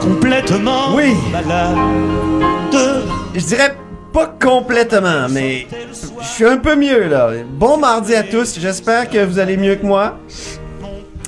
Complètement Oui. malade. Je dirais pas complètement, mais je suis un peu mieux là. Bon mardi à tous, j'espère que vous allez mieux que moi.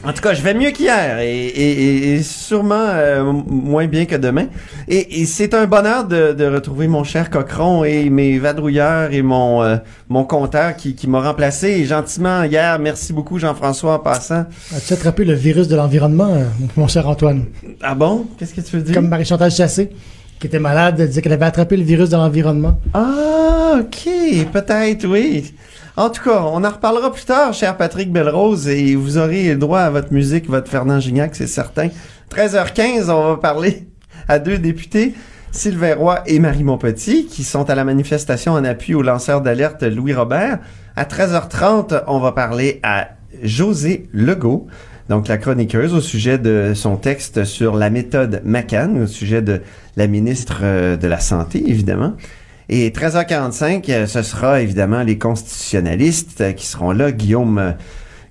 En tout cas, je vais mieux qu'hier et, et- et- sûrement euh, moins bien que demain. Et, et c'est un bonheur de, de retrouver mon cher Cochron et mes vadrouilleurs et mon euh, mon compteur qui, qui m'a remplacé gentiment hier. Merci beaucoup Jean-François en passant. As-tu attrapé le virus de l'environnement, euh, mon cher Antoine? Ah bon? Qu'est-ce que tu veux dire? Comme Marie-Chantal Chassé, qui était malade, elle disait qu'elle avait attrapé le virus de l'environnement. Ah, ok, peut-être, oui. En tout cas, on en reparlera plus tard, cher Patrick Belrose, et vous aurez le droit à votre musique, votre Fernand Gignac, c'est certain. 13h15, on va parler à deux députés, Sylvain Roy et Marie Montpetit, qui sont à la manifestation en appui au lanceur d'alerte Louis Robert. À 13h30, on va parler à José Legault, donc la chroniqueuse, au sujet de son texte sur la méthode McCann, au sujet de la ministre euh, de la Santé, évidemment. Et 13h45, euh, ce sera évidemment les constitutionnalistes euh, qui seront là. Guillaume, euh,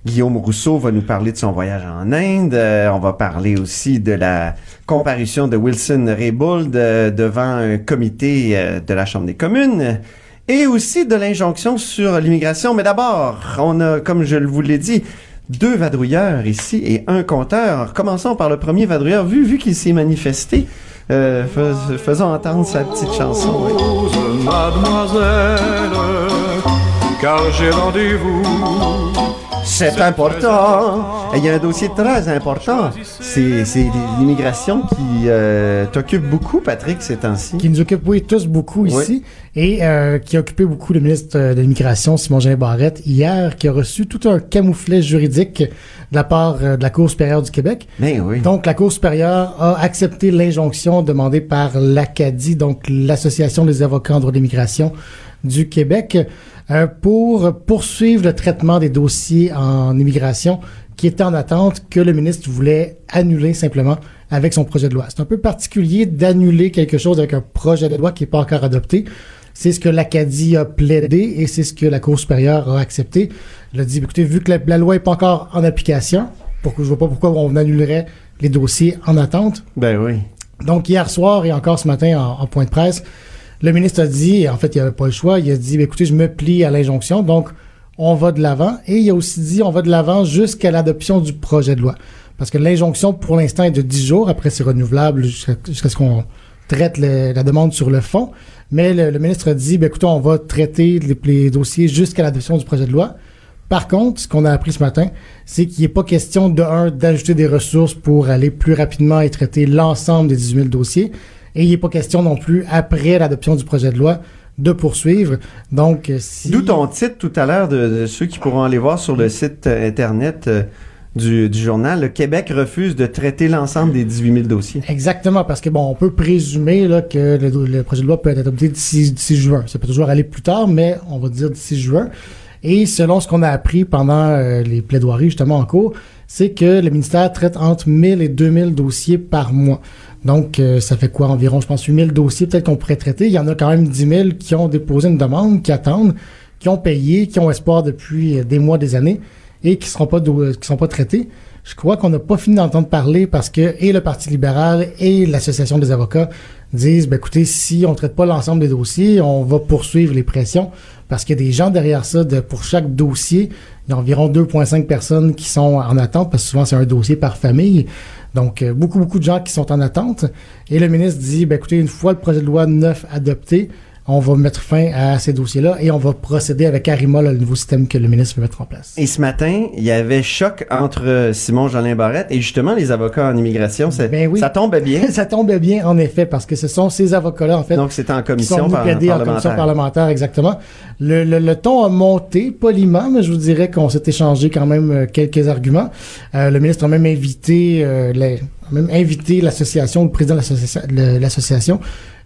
Guillaume Rousseau va nous parler de son voyage en Inde. On va parler aussi de la comparution de Wilson Raybould devant un comité de la Chambre des communes. Et aussi de l'injonction sur l'immigration. Mais d'abord, on a, comme je vous l'ai dit, deux vadrouilleurs ici et un compteur. Commençons par le premier vadrouilleur. Vu, vu qu'il s'est manifesté, fais- faisons entendre sa petite chanson. Mademoiselle, car j'ai rendez-vous. C'est important. Et Il y a un dossier très important. C'est c'est l'immigration qui euh, t'occupe beaucoup, Patrick, ces temps-ci. qui nous occupe, oui, tous beaucoup ici, et euh, qui a occupé beaucoup le ministre euh, de l'Immigration, Simon-Jean Barrette, hier, qui a reçu tout un camouflet juridique de la part de la Cour supérieure du Québec. Mais oui. Donc, la Cour supérieure a accepté l'injonction demandée par l'Acadie, donc l'Association des avocats en droit d'immigration du Québec, euh, pour poursuivre le traitement des dossiers en immigration qui étaient en attente que le ministre voulait annuler simplement avec son projet de loi. C'est un peu particulier d'annuler quelque chose avec un projet de loi qui n'est pas encore adopté. C'est ce que l'Acadie a plaidé et c'est ce que la Cour supérieure a accepté. Elle a dit, écoutez, vu que la, la loi n'est pas encore en application, pourquoi, je vois pas pourquoi on annulerait les dossiers en attente. Ben oui. Donc, hier soir et encore ce matin en, en point de presse, le ministre a dit, en fait, il n'y avait pas le choix, il a dit, Ben, écoutez, je me plie à l'injonction, donc on va de l'avant. Et il a aussi dit, on va de l'avant jusqu'à l'adoption du projet de loi. Parce que l'injonction, pour l'instant, est de 10 jours. Après, c'est renouvelable jusqu'à ce qu'on traite la demande sur le fond. Mais le, le ministre a dit, ben, écoutez, on va traiter les, les dossiers jusqu'à l'adoption du projet de loi. Par contre, ce qu'on a appris ce matin, c'est qu'il n'est pas question de un d'ajouter des ressources pour aller plus rapidement et traiter l'ensemble des 18 000 dossiers, et il n'est pas question non plus après l'adoption du projet de loi de poursuivre. Donc, euh, si D'où ton titre tout à l'heure de, de ceux qui pourront aller voir sur le site euh, internet euh, du, du journal. Le Québec refuse de traiter l'ensemble des 18 000 dossiers. Exactement, parce que bon, on peut présumer là, que le, le projet de loi peut être adopté d'ici d'ici juin. Ça peut toujours aller plus tard, mais on va dire d'ici juin. Et selon ce qu'on a appris pendant euh, les plaidoiries justement en cours, c'est que le ministère traite entre 1000 et 2000 dossiers par mois. Donc, euh, ça fait quoi environ, je pense, 8000 dossiers peut-être qu'on pourrait traiter. Il y en a quand même 10 000 qui ont déposé une demande, qui attendent, qui ont payé, qui ont espoir depuis euh, des mois, des années, et qui seront pas do- qui sont pas traités. Je crois qu'on n'a pas fini d'entendre parler parce que et le Parti libéral et l'Association des avocats disent, ben écoutez, si on traite pas l'ensemble des dossiers, on va poursuivre les pressions parce qu'il y a des gens derrière ça. De, pour chaque dossier, il y a environ 2,5 personnes qui sont en attente parce que souvent c'est un dossier par famille. Donc, euh, beaucoup, beaucoup de gens qui sont en attente. Et le ministre dit, ben écoutez, une fois le projet de loi neuf adopté, on va mettre fin à ces dossiers-là et on va procéder avec Arima, le nouveau système que le ministre veut mettre en place. Et ce matin, il y avait choc entre euh, Simon Jolin Barrette et justement les avocats en immigration. Ça, Ben oui. ça tombait bien. Ça tombe bien, en effet, parce que ce sont ces avocats-là, en fait, Donc c'était en qui sont commission par- plaider en commission parlementaire. parlementaire, exactement. Le, le, le ton a monté poliment, mais je vous dirais qu'on s'est échangé quand même euh, quelques arguments. Euh, le ministre a même invité, euh, les- a même invité l'association, le président de l'association,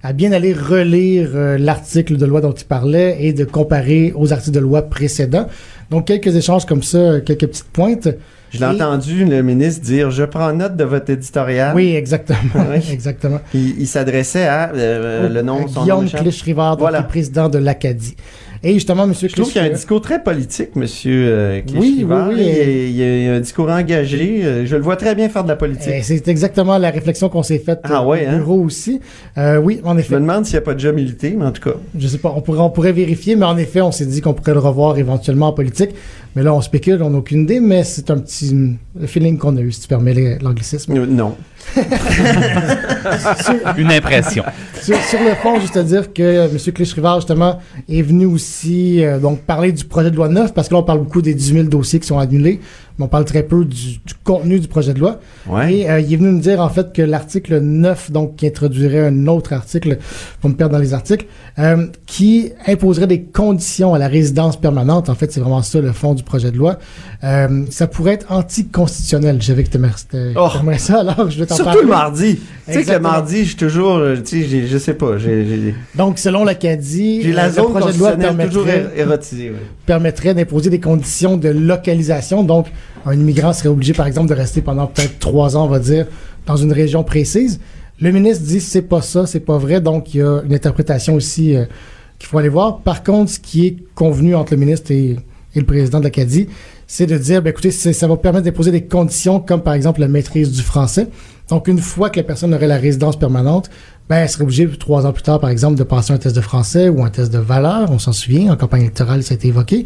à bien aller relire euh, l'article de loi dont il parlait et de comparer aux articles de loi précédents. Donc quelques échanges comme ça, quelques petites pointes. Je l'ai entendu le ministre dire je prends note de votre éditorial. Oui, exactement, Oui. exactement. Il, il s'adressait à euh, le nom, Guillaume. Clich-Rivard, Voilà. qui est président de l'Acadie. Et justement, Monsieur Je trouve qu'il y a un discours très politique, Monsieur euh, Oui, oui, oui. Il, y a- il y un discours engagé. Euh, Je le vois très bien faire de la politique. C'est exactement la réflexion qu'on s'est faite Ah euh, ouais, au hein? bureau aussi. Euh, oui, en Je effet. me demande s'il n'y a pas déjà milité, mais en tout cas. Je sais pas, on pourrait, on pourrait vérifier, mais en effet, on s'est dit qu'on pourrait le revoir éventuellement en politique. Mais là, on spécule, on n'a aucune idée, mais c'est un petit le feeling qu'on a eu, si tu permets l'anglicisme. Euh, Non. Une impression. sur, le fond, juste à dire que euh, M. Clich-Rivard, justement, est venu aussi euh, donc parler du projet de loi 9, parce que là, on parle beaucoup des 18 000 dossiers qui sont annulés, mais on parle très peu du, du contenu du projet de loi. Ouais. Et euh, il est venu nous dire, en fait, que l'article 9, donc, qui introduirait un autre article, pour me perdre dans les articles, euh, qui imposerait des conditions à la résidence permanente. En fait, c'est vraiment ça, le fond du projet de loi. Euh, ça pourrait être anticonstitutionnel. Je savais que t'aimerais Oh. t'aimerais ça, alors je vais t'en Surtout parler. le mardi. Tu sais que le mardi, je suis toujours, tu sais, je sais pas, Donc, selon l'Acadie, la le projet de loi toujours permettrait, ouais. permettrait d'imposer des conditions de localisation. Donc, un immigrant serait obligé, par exemple, de rester pendant peut-être trois ans, on va dire, dans une région précise. Le ministre dit c'est pas ça, c'est pas vrai. Donc, il y a une interprétation aussi euh, qu'il faut aller voir. Par contre, ce qui est convenu entre le ministre et, le président de l'Acadie, c'est de dire, ben, écoutez, ça va permettre d'imposer des conditions comme, par exemple, la maîtrise du français. Donc, une fois que la personne aurait la résidence permanente, ben, elle serait obligée, trois ans plus tard, par exemple, de passer un test de français ou un test de valeur. On s'en souvient, en campagne électorale, ça a été évoqué.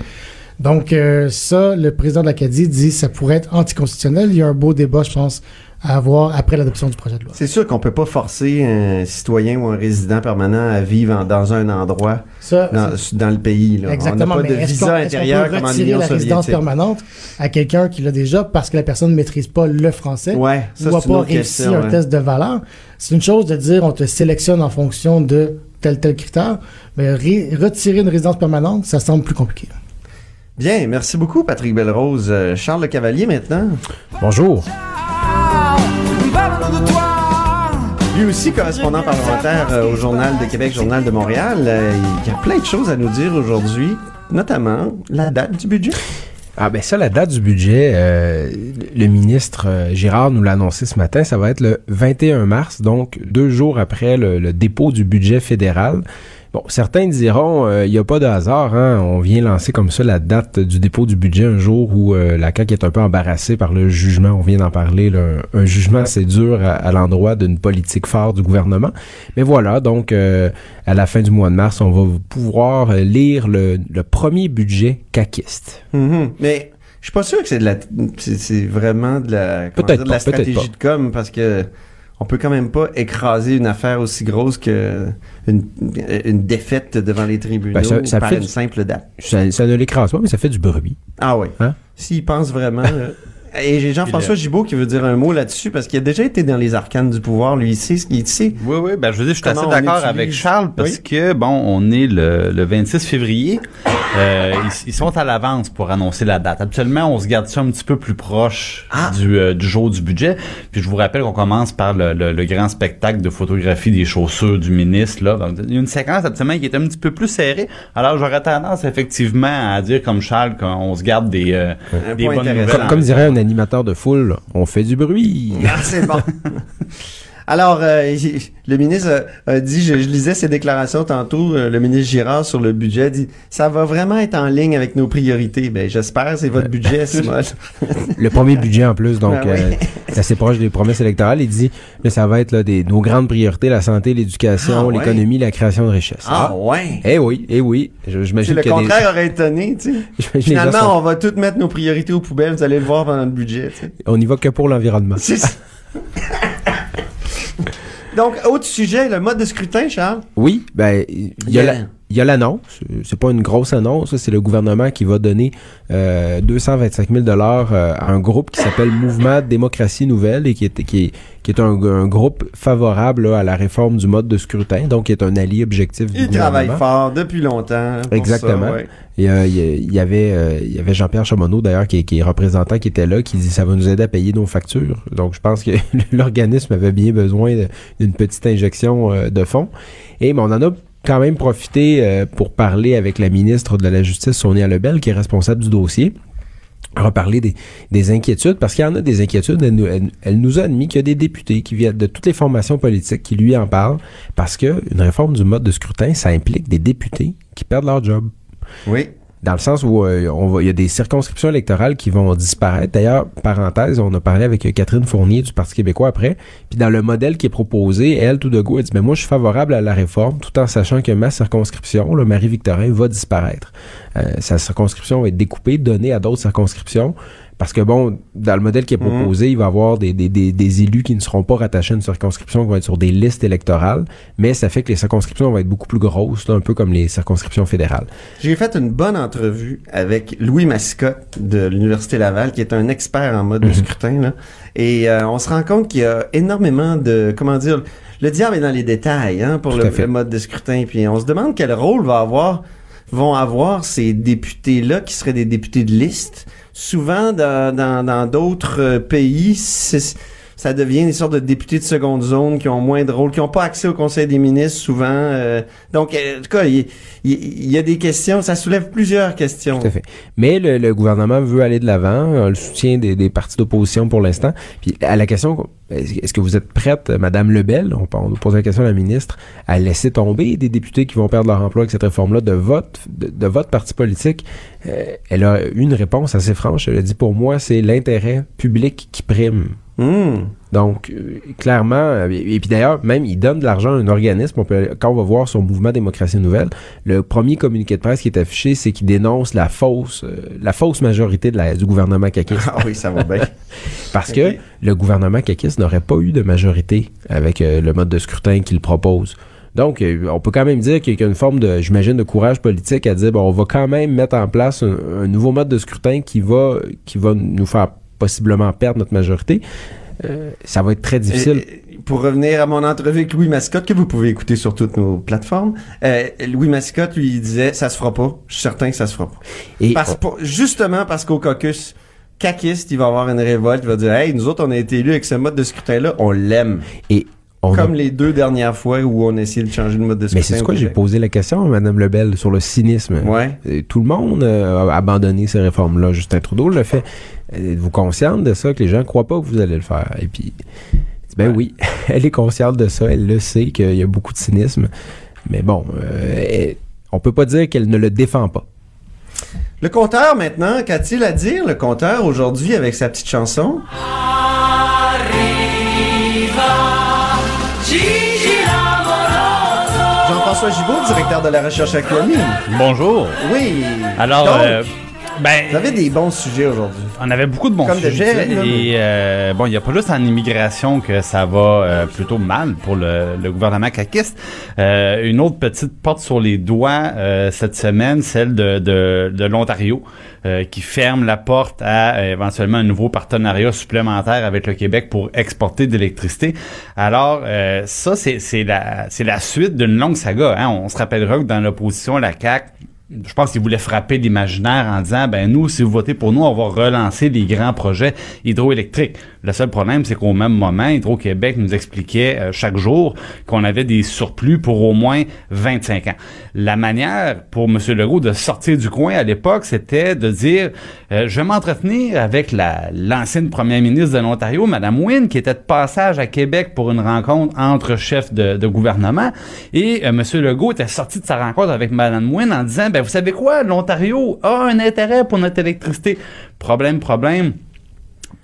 Donc, euh, ça, le président de l'Acadie dit ça pourrait être anticonstitutionnel. Il y a un beau débat, je pense, à avoir après l'adoption du projet de loi. C'est sûr qu'on peut pas forcer un citoyen ou un résident permanent à vivre en- dans un endroit Ça, dans, le pays. Là. Exactement. On n'a pas mais de visa intérieur comme en retirer Union la résidence soviétique. permanente à quelqu'un qui l'a déjà parce que la personne ne maîtrise pas le français Ouais, ça ou n'a pas réussi question. un test de valeur? C'est une chose de dire on te sélectionne en fonction de tel tel critère, mais retirer une résidence permanente, ça semble plus compliqué. Bien, merci beaucoup Patrick Belrose. Euh, Charles Le Cavalier maintenant. Bonjour. Lui aussi correspondant parlementaire euh, au Journal de Québec, Journal de Montréal. Euh, il y a plein de choses à nous dire aujourd'hui, notamment la date du budget. Ah ben ça, la date du budget, euh, le ministre euh, Girard nous l'a annoncé ce matin, ça va être le 21 mars, donc deux jours après le, le dépôt du budget fédéral. Bon, certains diront, euh, il n'y a pas de hasard, hein, on vient lancer comme ça la date du dépôt du budget un jour où euh, la CAQ est un peu embarrassée par le jugement, on vient d'en parler, là, un, un jugement assez dur à, à l'endroit d'une politique forte du gouvernement. Mais voilà, donc euh, à la fin du mois de mars, on va pouvoir euh, lire le, le premier budget caquiste. Mhm. Mais je suis pas sûr que c'est de la, c'est, c'est vraiment de la, Peut-être de stratégie de com parce que on peut quand même pas écraser une affaire aussi grosse que une, une défaite devant les tribunaux Ben, ça- ça par fait une du- simple date. Ça, ça ne l'écrase pas, mais ça fait du bruit. Ah oui. Hein? S'ils pensent vraiment. Et j'ai Jean-François Gibault qui veut dire un mot là-dessus parce qu'il a déjà été dans les arcanes du pouvoir. Lui, il sait ce qu'il sait. Oui, oui, ben je veux dire, je suis Comment assez d'accord avec Charles parce Oui. que, bon, on est le, le 26 février. Euh, ils, ils sont à l'avance pour annoncer la date. Habituellement, on se garde ça un petit peu plus proche Ah. du, euh, du jour du budget. Puis je vous rappelle qu'on commence par le, le- le grand spectacle de photographie des chaussures du ministre. Là. Donc, il y a une séquence habituellement qui est un petit peu plus serrée. Alors j'aurais tendance effectivement à dire comme Charles qu'on se garde des, euh, des bonnes nouvelles. Comme, comme dirait un animateur de foule, on fait du bruit. Ah, c'est bon. Alors, euh, le ministre a, dit, je, je lisais ses déclarations tantôt, euh, le ministre Girard sur le budget dit, ça va vraiment être en ligne avec nos priorités. Ben, j'espère, c'est votre budget, Simon. Le premier budget en plus, donc Ah oui. euh, c'est assez proche des promesses électorales. Il dit, là, ça va être là, des, nos grandes priorités, la santé, l'éducation, Ah ouais. l'économie, la création de richesses. Ah, ouais. Eh oui, eh oui. Je- J'imagine le que des- contraire aurait étonné, tu sais. Finalement, sont- on va toutes mettre nos priorités aux poubelles, vous allez le voir dans notre budget, tu sais. on y va que pour l'environnement. C'est ça. Donc, autre sujet, le mode de scrutin, Charles? Oui, ben il y a la- il y a l'annonce. C'est pas une grosse annonce. C'est le gouvernement qui va donner euh, 225 000 dollars euh, à un groupe qui s'appelle Mouvement Démocratie Nouvelle et qui est qui est, qui est un, un groupe favorable là, à la réforme du mode de scrutin, donc qui est un allié objectif du Il travaille fort depuis longtemps. pour Exactement. ça, ouais. Et, euh, il y avait, euh, il y avait Jean-Pierre Chamonneau, d'ailleurs, qui, est- qui est représentant, qui était là, qui dit ça va nous aider à payer nos factures. Donc, je pense que l'organisme avait bien besoin d'une petite injection de fonds. Et mais on en a quand même profité euh, pour parler avec la ministre de la Justice, Sonia Lebel, qui est responsable du dossier reparler des, des inquiétudes, parce qu'il y en a des inquiétudes. Elle, nous- elle nous a admis qu'il y a des députés qui viennent de toutes les formations politiques qui lui en parlent, parce que une réforme du mode de scrutin, ça implique des députés qui perdent leur job. Oui. Dans le sens où euh, on va, il y a des circonscriptions électorales qui vont disparaître. D'ailleurs, parenthèse, on a parlé avec euh, Catherine Fournier du Parti québécois après. Puis dans le modèle qui est proposé, elle, tout de go, elle dit, mais moi, je suis favorable à la réforme, tout en sachant que ma circonscription, le Marie-Victorin, va disparaître. Euh, sa circonscription va être découpée, donnée à d'autres circonscriptions. Parce que bon, dans le modèle qui est proposé, il va y avoir des, des, des, des élus qui ne seront pas rattachés à une circonscription, qui vont être sur des listes électorales, mais ça fait que les circonscriptions vont être beaucoup plus grosses, là, un peu comme les circonscriptions fédérales. J'ai fait une bonne entrevue avec Louis Mascotte de l'Université Laval, qui est un expert en mode de scrutin. Là. Et euh, on se rend compte qu'il y a énormément de... Comment dire? Le diable est dans les détails hein, pour le, le mode de scrutin. Puis on se demande quel rôle va avoir, vont avoir ces députés-là, qui seraient des députés de liste. Souvent, dans dans- dans d'autres euh, pays, ça devient des sortes de députés de seconde zone qui ont moins de rôle, qui n'ont pas accès au Conseil des ministres souvent. euh, donc, euh, en tout cas, il, y a des questions, ça soulève plusieurs questions. Tout à fait. Mais le, gouvernement veut aller de l'avant, le soutien des, partis d'opposition pour l'instant. Puis à la question, est-ce que vous êtes prête, Madame Lebel, on, on pose la question à la ministre, à laisser tomber des députés qui vont perdre leur emploi avec cette réforme-là de votre, de votre parti politique? Euh, elle a eu une réponse assez franche. Elle a dit, pour moi, c'est l'intérêt public qui prime. Hmm. Donc, euh, clairement, euh, et, et puis d'ailleurs, même, il donne de l'argent à un organisme. On peut, quand on va voir son mouvement Démocratie Nouvelle, le premier communiqué de presse qui est affiché, c'est qu'il dénonce la fausse, euh, la fausse majorité de la, du gouvernement caquiste. Ah oui, ça va bien. Parce que le gouvernement caquiste n'aurait pas eu de majorité avec euh, le mode de scrutin qu'il propose. Donc, on peut quand même dire qu'il y a une forme de, j'imagine, de courage politique à dire, bon, on va quand même mettre en place un, un nouveau mode de scrutin qui va, qui va nous faire possiblement perdre notre majorité. Euh, ça va être très difficile. Et- et pour revenir à mon entrevue avec Louis Mascotte, que vous pouvez écouter sur toutes nos plateformes, euh, Louis Mascotte, lui, il disait, ça se fera pas. Je suis certain que ça se fera pas. Et Parce, pour- justement parce qu'au caucus, caquiste, il va avoir une révolte, il va dire, hey, nous autres, on a été élus avec ce mode de scrutin-là, on l'aime. Et on a- Comme les deux dernières fois où on a essayé de changer le mode de scrutin. Mais c'est quoi, j'ai posé la question à Mme Lebel sur le cynisme. Ouais. Tout le monde euh, a abandonné ces réformes-là. Justin Trudeau le fait. Êtes-vous consciente de ça, que les gens ne croient pas que vous allez le faire? Et puis, ben Ouais. oui, elle est consciente de ça. Elle le sait qu'il y a beaucoup de cynisme. Mais bon, euh, on peut pas dire qu'elle ne le défend pas. Le compteur, maintenant, qu'a-t-il à dire, le compteur, aujourd'hui, avec sa petite chanson? Jean-François Gibault, directeur de la recherche à. Bonjour. Oui. Alors, Donc, euh, ben, vous avez des bons sujets aujourd'hui. on avait beaucoup de bons Comme sujets. et euh, bon, il n'y a pas juste en immigration que ça va euh, plutôt mal pour le, le gouvernement caquiste. Euh, une autre petite porte sur les doigts euh, cette semaine, celle de, de, de l'Ontario, euh, qui ferme la porte à euh, éventuellement un nouveau partenariat supplémentaire avec le Québec pour exporter de l'électricité. Alors, euh, ça, c'est c'est la, la suite d'une longue saga. Hein. On se rappellera que dans l'opposition, la CAQ je pense qu'ils voulaient frapper l'imaginaire en disant ben nous si vous votez pour nous on va relancer des grands projets hydroélectriques. Le seul problème c'est qu'au même moment Hydro-Québec nous expliquait euh, chaque jour qu'on avait des surplus pour au moins 25 ans. La manière pour M. Legault de sortir du coin à l'époque c'était de dire euh, je vais m'entretenir avec la l'ancienne première ministre de l'Ontario Mme Wynne qui était de passage à Québec pour une rencontre entre chefs de, de gouvernement et euh, M. Legault était sorti de sa rencontre avec Mme Wynne en disant ben vous savez quoi? l'Ontario a un intérêt pour notre électricité problème problème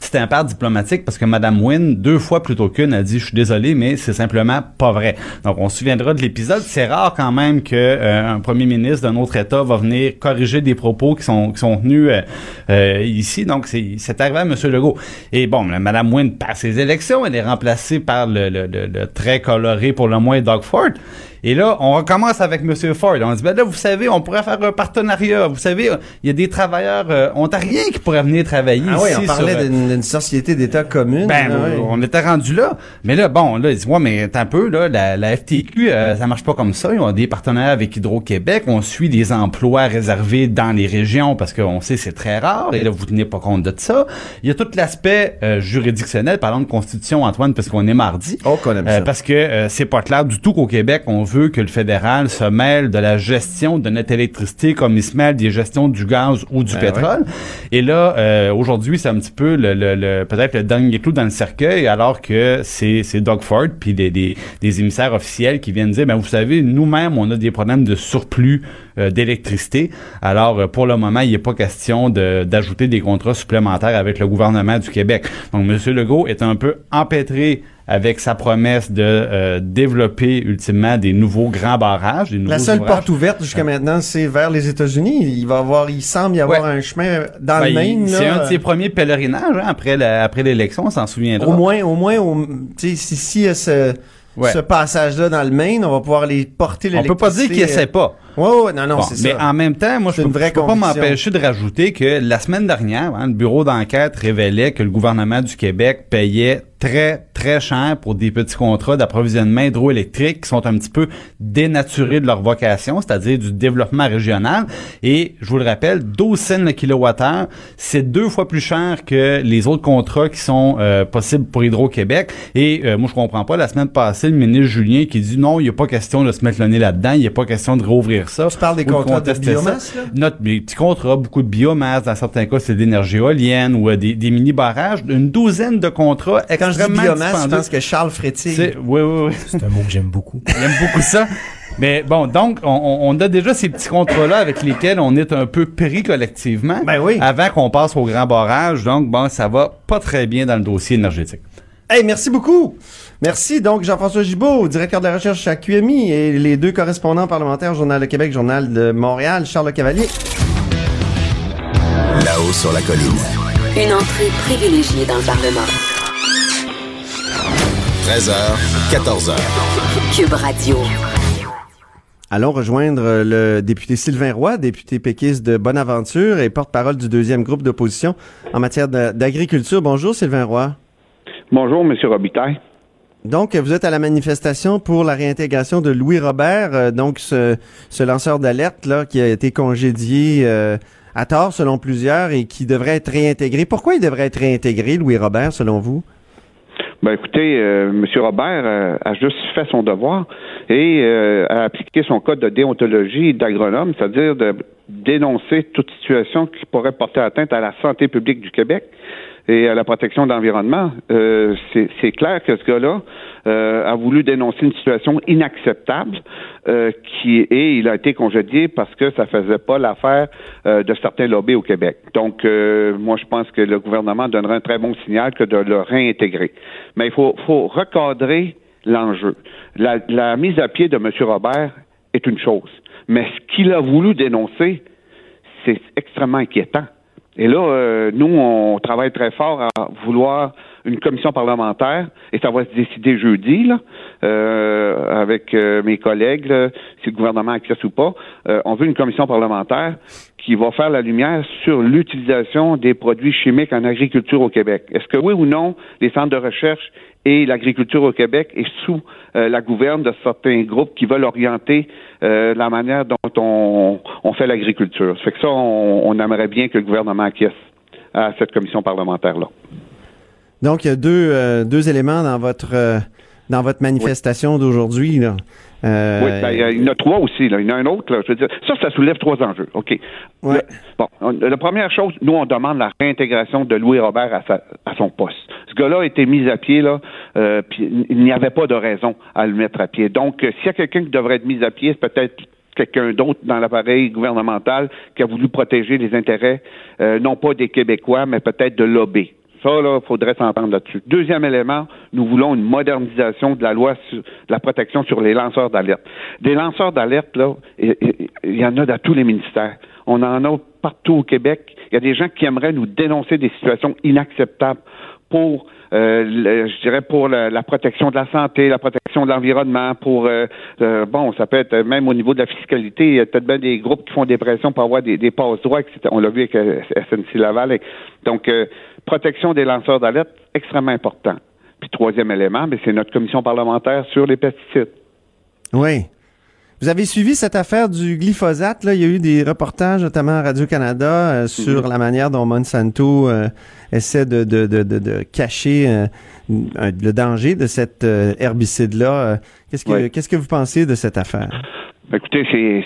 petit impasse diplomatique parce que Mme Wynne, deux fois plutôt qu'une, a dit, je suis désolé, mais c'est simplement pas vrai. Donc, on se souviendra de l'épisode. C'est rare quand même que euh, un premier ministre d'un autre État va venir corriger des propos qui sont, qui sont tenus euh, euh, ici. Donc, c'est, arrivé à M. Legault. Et bon, Mme Wynne passe ses élections. Elle est remplacée par le, le très coloré, pour le moins, Doug Ford. Et là, on recommence avec M. Ford. On dit, ben là, vous savez, on pourrait faire un partenariat. Vous savez, il y a des travailleurs euh, ontariens qui pourraient venir travailler Ah ici. oui, on parlait sur, euh, d'une société d'État commune. ben, là, ouais. on était rendu là. Mais là, bon, là, dis-moi, mais attends un peu, là, la, la FTQ, euh, ça marche pas comme ça. Ils ont des partenaires avec Hydro-Québec. On suit des emplois réservés dans les régions parce qu'on sait c'est très rare. Et là, vous tenez pas compte de ça. Il y a tout l'aspect euh, juridictionnel, parlant de constitution, Antoine, parce qu'on est mardi. Oh, qu'on aime Euh, ça. parce que euh, c'est pas clair du tout qu'au Québec, on veut que le fédéral se mêle de la gestion de notre électricité comme il se mêle des gestions du gaz ou du Ben pétrole. Et là, euh, aujourd'hui, c'est un petit peu le, le- le- peut-être le dernier clou dans le cercueil, alors que c'est c'est Doug Ford puis des, des, des émissaires officiels qui viennent dire, ben vous savez, nous-mêmes, on a des problèmes de surplus d'électricité. Alors, euh, pour le moment, il n'est pas question de- d'ajouter des contrats supplémentaires avec le gouvernement du Québec. Donc, M. Legault est un peu empêtré avec sa promesse de euh, développer ultimement des nouveaux grands barrages, des nouveaux La seule ouvrages. porte ouverte jusqu'à maintenant, c'est vers les États-Unis. Il va avoir, il semble y avoir Ouais. un chemin dans Ben, le il- Maine. C'est un de ses premiers pèlerinages hein, après l'élection, on s'en souviendra. Au moins, au moins, au, si, si y a ce, Ouais. ce passage-là dans le Maine, on va pouvoir les porter On peut pas dire qu'il essaie pas. Ouais, ouais, non, non, Bon, c'est mais ça. en même temps, moi, je C'est peux, pas m'empêcher de rajouter que la semaine dernière, hein, le bureau d'enquête révélait que le gouvernement du Québec payait très, très cher pour des petits contrats d'approvisionnement hydroélectrique qui sont un petit peu dénaturés de leur vocation, c'est-à-dire du développement régional. Et, je vous le rappelle, 12 cents le kilowattheure, c'est deux fois plus cher que les autres contrats qui sont euh, possibles pour Hydro-Québec. Et euh, moi, je comprends pas, la semaine passée, le ministre Julien qui dit non, il n'y a pas question de se mettre le nez là-dedans, il n'y a pas question de rouvrir ça. Tu parles des de contrats de biomasse, là? Notre des petits contrats, beaucoup de biomasse, dans certains cas, c'est d'énergie éolienne ou euh, des, des mini-barrages, une douzaine de contrats je dis extrêmement biomasse, je dispendieux. pense que Charles Frétille. C'est- Oui, oui, oui. C'est un mot que j'aime beaucoup. Il aime beaucoup ça. Mais bon, donc, on, on on a déjà ces petits contrats-là avec lesquels on est un peu pris collectivement. Ben oui. Avant qu'on passe au grand barrage. Donc, bon, ça va pas très bien dans le dossier énergétique. Hey, merci beaucoup. Merci donc Jean-François Gibault, directeur de la recherche à QMI et les deux correspondants parlementaires Journal de Québec, Journal de Montréal, Charles Le Cavalier. Là-haut sur la colline. Une entrée privilégiée dans le Parlement. 13h, 14h. Cube Radio. Allons rejoindre euh, le député Sylvain Roy, député péquiste de Bonaventure et porte-parole du deuxième groupe d'opposition en matière d'agriculture. Bonjour Sylvain Roy. Bonjour, M. Robitaille. Donc, vous êtes à la manifestation pour la réintégration de Louis Robert, euh, donc ce, ce lanceur d'alerte là qui a été congédié euh, à tort selon plusieurs et qui devrait être réintégré. Pourquoi il devrait être réintégré, Louis Robert, selon vous? Ben écoutez, euh, M. Robert euh, a juste fait son devoir et euh, a appliqué son code de déontologie d'agronome, c'est-à-dire de dénoncer toute situation qui pourrait porter atteinte à la santé publique du Québec et à la protection de l'environnement. Euh, c'est clair que ce gars-là euh, a voulu dénoncer une situation inacceptable euh, qui et il a été congédié parce que ça faisait pas l'affaire euh, de certains lobbies au Québec. Donc euh, moi je pense que le gouvernement donnerait un très bon signal que de le réintégrer. Mais il faut, faut recadrer l'enjeu. La, la mise à pied de M. Robert est une chose, mais ce qu'il a voulu dénoncer, c'est extrêmement inquiétant. Et là, euh, nous, on travaille très fort à vouloir une commission parlementaire, et ça va se décider jeudi, là, euh, avec euh, mes collègues, si le gouvernement acquiesce ou pas. Euh, on veut une commission parlementaire qui va faire la lumière sur l'utilisation des produits chimiques en agriculture au Québec. Est-ce que oui ou non, les centres de recherche et l'agriculture au Québec est sous euh, la gouverne de certains groupes qui veulent orienter euh, la manière dont on, on fait l'agriculture. Ça fait que ça, on, on aimerait bien que le gouvernement acquiesce à cette commission parlementaire-là. Donc, il y a deux, euh, deux éléments dans votre dans votre manifestation d'aujourd'hui. là. Euh, Oui, ben, il y a- il y en a trois aussi. Là. Il y en a un autre. Là. Je veux dire, ça, ça soulève trois enjeux. OK. Ouais. Le- bon, on- la première chose, nous, on demande la réintégration de Louis Robert à, sa- à son poste. Ce gars-là a été mis à pied, là, euh, il n'y avait pas de raison à le mettre à pied. Donc, euh, s'il y a quelqu'un qui devrait être mis à pied, c'est peut-être quelqu'un d'autre dans l'appareil gouvernemental qui a voulu protéger les intérêts, euh, non pas des Québécois, mais peut-être de lobby. Ça, là, faudrait s'entendre là-dessus. Deuxième élément, nous voulons une modernisation de la loi sur la protection sur les lanceurs d'alerte. Des lanceurs d'alerte, là, il y en a dans tous les ministères. On en a partout au Québec. Il y a des gens qui aimeraient nous dénoncer des situations inacceptables pour euh, je dirais pour la, la protection de la santé, la protection de l'environnement, pour euh, euh, bon, ça peut être même au niveau de la fiscalité, il y a peut-être bien des groupes qui font des pressions pour avoir des, des passes droits. On l'a vu avec euh, SNC Laval. Donc, euh, protection des lanceurs d'alerte, extrêmement important. Puis troisième élément, ben, c'est notre commission parlementaire sur les pesticides. Oui. Vous avez suivi cette affaire du glyphosate. Là? Il y a eu des reportages, notamment à Radio-Canada, euh, sur Mhm. la manière dont Monsanto euh, essaie de, de, de, de, de cacher euh, un- le danger de cet herbicide-là. Qu'est-ce que Oui. qu'est-ce que vous pensez de cette affaire? Écoutez, c'est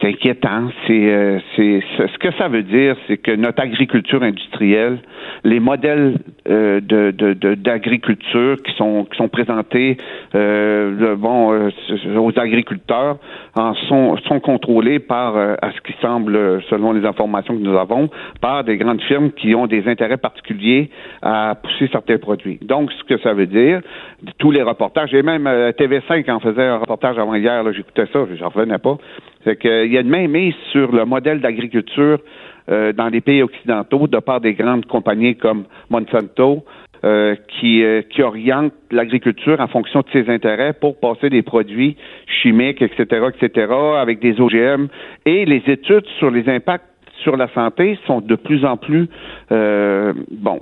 c'est- inquiétant. C'est euh, c'est- ce que ça veut dire, c'est que notre agriculture industrielle, les modèles euh, de de- d'agriculture qui sont qui sont présentés euh, euh, aux agriculteurs en sont sont contrôlés par euh, à ce qui semble, selon les informations que nous avons, par des grandes firmes qui ont des intérêts particuliers à pousser certains produits. Donc, ce que ça veut dire, tous les reportages, et même euh, TV5 en faisait un reportage avant hier, là, j'écoutais ça, j'en revenais pas, c'est qu'il y a une main mise sur le modèle d'agriculture euh, dans les pays occidentaux de part des grandes compagnies comme Monsanto, euh, qui, euh, qui orientent l'agriculture en fonction de ses intérêts pour passer des produits chimiques, etc., etc., avec des OGM. Et les études sur les impacts sur la santé sont de plus en plus, euh, bon,